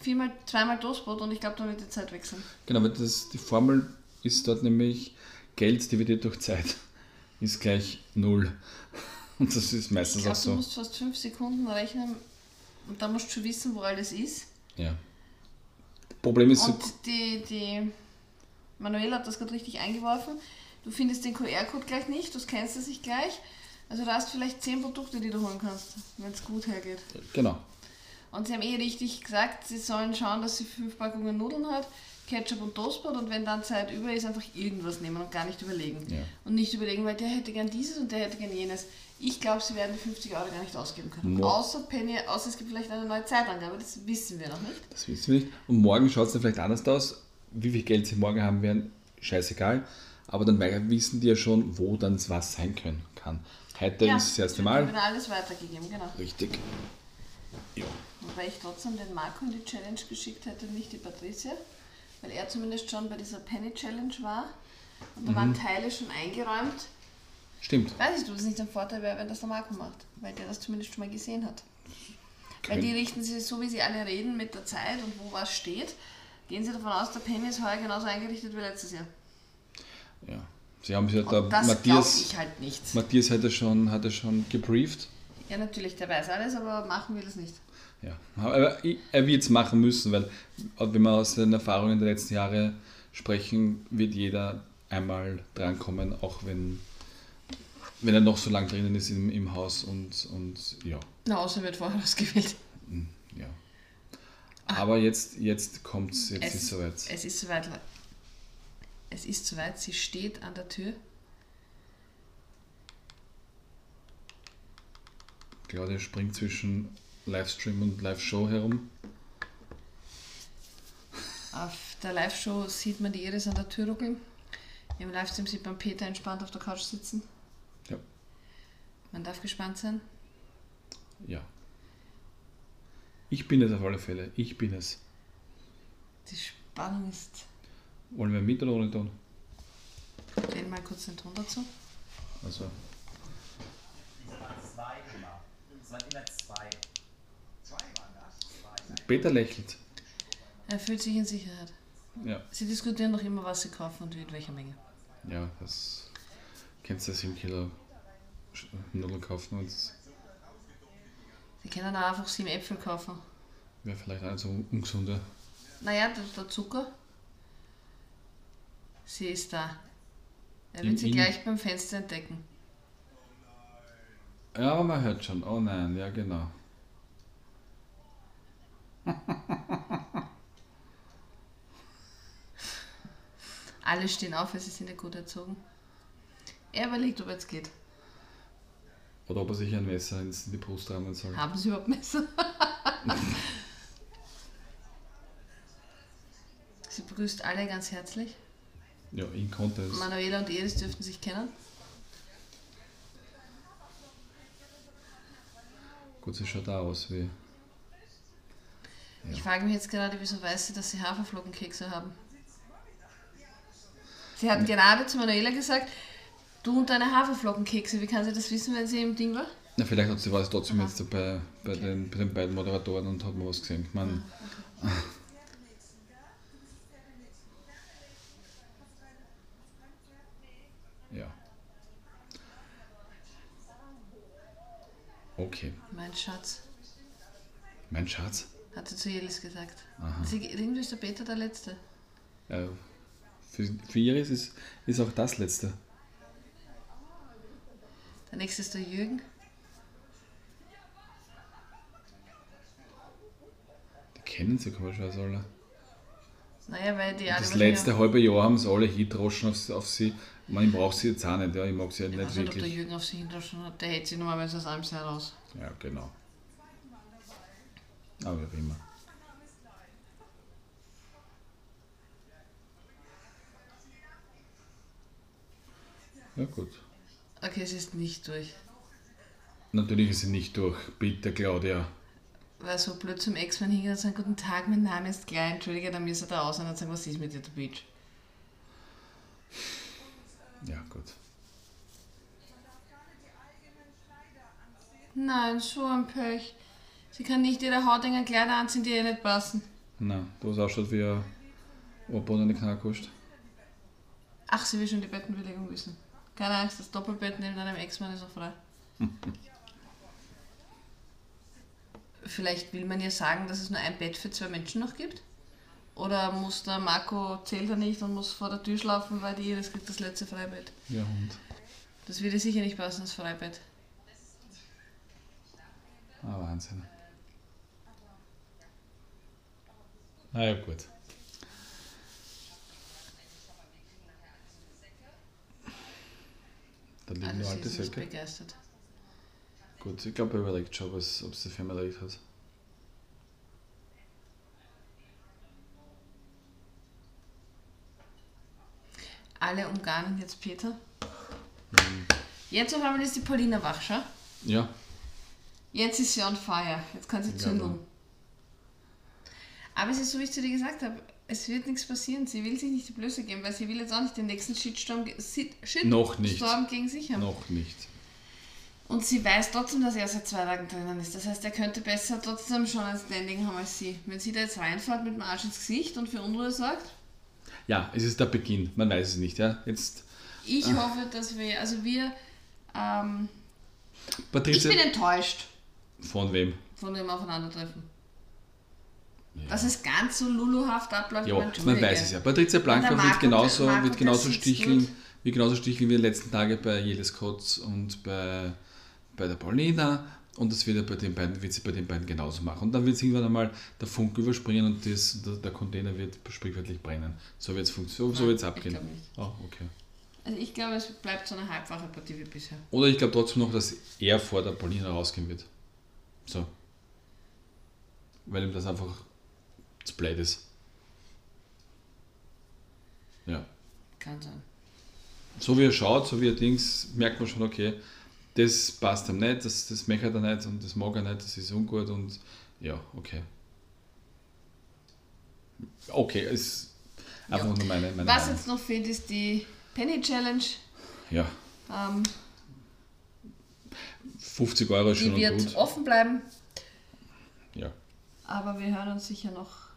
viermal, zweimal Toastbrot und ich glaube, dann wird die Zeit wechseln. genau, weil das, die Formel ist dort nämlich Geld dividiert durch Zeit ist gleich 0. Und das ist Ich meistens glaube, auch du so. musst fast fünf Sekunden rechnen und dann musst du schon wissen, wo alles ist. Ja. Problem ist, Und die, die Manuela hat das gerade richtig eingeworfen. Du findest den QR-Code gleich nicht, du scannst es nicht gleich. Also du hast vielleicht zehn Produkte, die du holen kannst, wenn es gut hergeht. genau. Und sie haben eh richtig gesagt, sie sollen schauen, dass sie fünf Packungen Nudeln hat, Ketchup und Toastbrot und wenn dann Zeit über ist, einfach irgendwas nehmen und gar nicht überlegen. Ja. Und nicht überlegen, weil der hätte gern dieses und der hätte gern jenes. Ich glaube, sie werden die 50 Euro gar nicht ausgeben können. Mo- Außer Penny, außer es gibt vielleicht eine neue Zeitangabe, das wissen wir noch nicht. Das wissen wir nicht. Und morgen schaut es dann vielleicht anders aus. Wie viel Geld sie morgen haben werden, scheißegal. Aber dann wissen die ja schon, wo dann was sein können kann. Heute ist das erste wird Mal. wieder alles weitergegeben, genau. Richtig. Ja. Wobei ich trotzdem den Marco in die Challenge geschickt hätte, nicht die Patricia, weil er zumindest schon bei dieser Penny Challenge war. Und da Mhm. waren Teile schon eingeräumt. Stimmt. Weiß ich, du, das nicht ein Vorteil wäre, wenn das der Marco macht, weil der das zumindest schon mal gesehen hat. Weil die richten sich so, wie sie alle reden, mit der Zeit und wo was steht, gehen sie davon aus, der Penny ist heuer genauso eingerichtet wie letztes Jahr. Ja. Sie haben sich ja da, Und das Matthias, ich halt nicht. Matthias hat er schon, schon gebrieft. Ja, natürlich, der weiß alles, aber machen will es nicht. Ja, aber er wird es machen müssen, weil wenn wir aus den Erfahrungen der letzten Jahre sprechen, wird jeder einmal drankommen, auch wenn, wenn er noch so lang drinnen ist im, im Haus und, und ja, Na, außer wird vorher ausgewählt. ja. Aber jetzt, jetzt kommt es, jetzt Es- ist es soweit. Es ist soweit. Es ist soweit, sie steht an der Tür. Claudia springt zwischen Livestream und Live-Show herum. Auf der Live-Show sieht man die Iris an der Tür ruckeln. Im Livestream sieht man Peter entspannt auf der Couch sitzen. Ja. Man darf gespannt sein. Ja. Ich bin es auf alle Fälle. Ich bin es. Die Spannung ist. Wollen wir mit oder ohne Ton? Drehen mal kurz den Ton dazu. Also, Diese waren zwei immer. Es waren immer zwei. Zwei waren das. Zwei. Peter lächelt. Er fühlt sich in Sicherheit. Ja. Sie diskutieren noch immer, was sie kaufen und in welcher Menge. Ja, das kennst du 7 Kilo Sch- Nudeln kaufen und das Sie können auch einfach sieben Äpfel kaufen. wäre vielleicht auch so ungesunder. Naja, der, der Zucker. Sie ist da. Er wird sie gleich beim Fenster entdecken. Ja, man hört schon. Oh nein, ja genau. Alle stehen auf, weil sie sind ja gut erzogen. Er überlegt, ob er jetzt geht. Oder ob er sich ein Messer ins- in die Brust rammen soll. Haben sie überhaupt Messer? sie begrüßt alle ganz herzlich. Ja, ihn konnte es. Manuela und Iris dürften sich kennen. Gut, sie schaut auch aus wie. Ich frage mich jetzt gerade, wieso weiß sie, dass sie Haferflockenkekse haben. Sie hat gerade zu Manuela gesagt, du und deine Haferflockenkekse, wie kann sie das wissen, wenn sie im Ding war? Na, vielleicht hat sie was trotzdem jetzt dabei bei den, bei den beiden Moderatoren und hat mal was gesehen. Ich meine, ja. Okay, Mein Schatz, mein Schatz. Hat sie zu Jelis gesagt. Aha. Sie, irgendwie ist der Peter der Letzte. Ja, für, für Iris ist, ist auch das letzte. Der nächste ist der Jürgen. Die kennen sie komischerweise alle. Naja, weil die alle Das letzte halbe Jahr haben sie alle hindroschen auf, auf sie. Ich brauche sie jetzt auch nicht, ja. ich mag sie halt Ich nicht weiß nicht, ob der wirklich. Jürgen auf sich hinterher hat. Der hält sich normalerweise aus allem sehr raus. Ja, genau. Aber wie immer. Ja gut. Okay, es ist nicht durch. Natürlich ist sie nicht durch. Bitte, Claudia. Weil so blöd zum Ex-Mann hingehen und sagen, guten Tag, mein Name ist Klein, entschuldige, dann müsste er da aus und sagen, was ist mit dir, der Bitch? Ja, gut. Nein, so ein Pech. Sie kann nicht ihre hautigen Kleider anziehen, die ihr nicht passen. Na, du hast ausschaut wie ein Ohrboden in die Knackwurst. Ach, sie will schon die Bettenbelegung wissen. Keine Angst, das Doppelbett neben einem Ex-Mann ist auch frei. Vielleicht will man ja sagen, dass es nur ein Bett für zwei Menschen noch gibt? Oder muss der Marco, zählt er nicht und muss vor der Tür schlafen, weil die Iris kriegt das letzte Freibett? Ja, Hund. Das würde sicher nicht passen, das Freibett. Ah, Wahnsinn. Ah ja, gut. Da liegen Also nur alte Säcke. begeistert. Gut, ich glaube, er überlegt schon, was, ob es die Firma erledigt hat. Alle umgarnen jetzt Peter. Mhm. Jetzt auf einmal ist die Paulina wach, schau. Ja, Jetzt ist sie on fire. Jetzt kann sie Ja, zündeln. Aber es ist so, wie ich zu dir gesagt habe, es wird nichts passieren. Sie will sich nicht die Blöße geben, weil sie will jetzt auch nicht den nächsten Shitstorm, Shitstorm Noch nicht. gegen sich haben. noch nicht. Und sie weiß trotzdem, dass er seit zwei Tagen drinnen ist. Das heißt, er könnte besser trotzdem schon ein Standing haben als sie. Wenn sie da jetzt reinfährt mit dem Arsch ins Gesicht und für Unruhe sorgt, Ja, es ist der Beginn, man weiß es nicht. Ja? Jetzt, ich Ah. hoffe, dass wir, also wir, ähm, ich Patricia, bin enttäuscht von wem? von dem Aufeinandertreffen. Dass es ganz so luluhaft abläuft, Ja, man weiß es ja. Patricia Blanca wird genauso, Marco, wird genauso sticheln, wie genauso sticheln wie die letzten Tage bei Jelis Kotz und bei, bei der Paulina. Und das wird, er bei den beiden, wird sie bei den beiden genauso machen. Und dann wird es irgendwann einmal der Funk überspringen und das, der, der Container wird sprichwörtlich brennen. So wird es so, so wird's ich abgehen. Oh, okay. Also ich glaube, es bleibt so eine halbwache Partie wie bisher. Oder ich glaube trotzdem noch, dass er vor der Paulina rausgehen wird. So. Weil ihm das einfach blöd ist. Ja. Kann sein. So wie er schaut, so wie er Dings, merkt man schon, okay, das passt ihm nicht, das, das möchte er nicht und das mag er nicht, das ist ungut und ja, okay. Okay, ist einfach Ja. nur meine, meine Was Meinung. jetzt noch fehlt, ist die Penny Challenge. Ja, Ähm, 50 Euro ist die schon und wird gut. offen bleiben, Ja, aber wir hören uns sicher noch.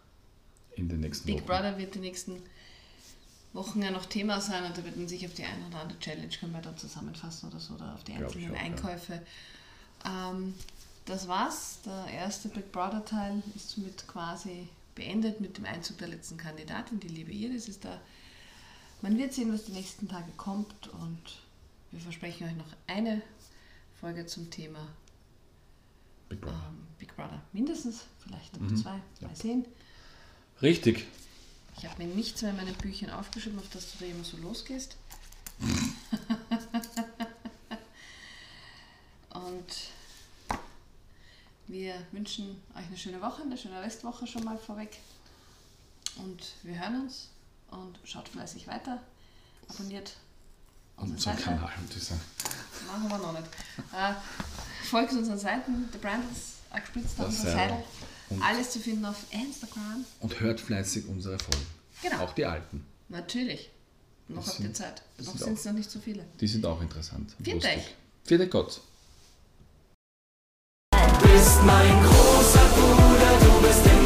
In den nächsten Big Wochen. Brother wird die nächsten Wochen ja noch Thema sein und da wird man sich auf die eine oder andere Challenge können wir dann zusammenfassen oder so, oder auf die einzelnen auch, ja. Einkäufe. Ähm, das war's. Der erste Big Brother Teil ist somit quasi beendet mit dem Einzug der letzten Kandidatin, die liebe Iris ist da. Man wird sehen, was die nächsten Tage kommt und wir versprechen euch noch eine Folge zum Thema Big Brother. ähm, Big Brother. Mindestens, vielleicht auch Mhm. zwei. Ja. Mal sehen. Richtig. Ich habe mir nichts mehr in meinen Büchern aufgeschrieben, auf das du da immer so losgehst. Und wir wünschen euch eine schöne Woche, eine schöne Restwoche schon mal vorweg. Und wir hören uns und schaut fleißig weiter. Abonniert unsere Unser Seite. Kanal, würde ich sagen. Machen wir noch nicht. Äh, folgt unseren Seiten. The Brand ist gespritzt auf unser Seidel. Und- Alles zu finden auf Instagram. Und hört fleißig unsere Folgen. Genau. Auch die alten. Natürlich. Noch Das habt ihr Zeit. Noch sind es noch nicht so viele. Die sind auch interessant. Viert euch. Vierte Gott. bist mein großer Bruder, du bist immer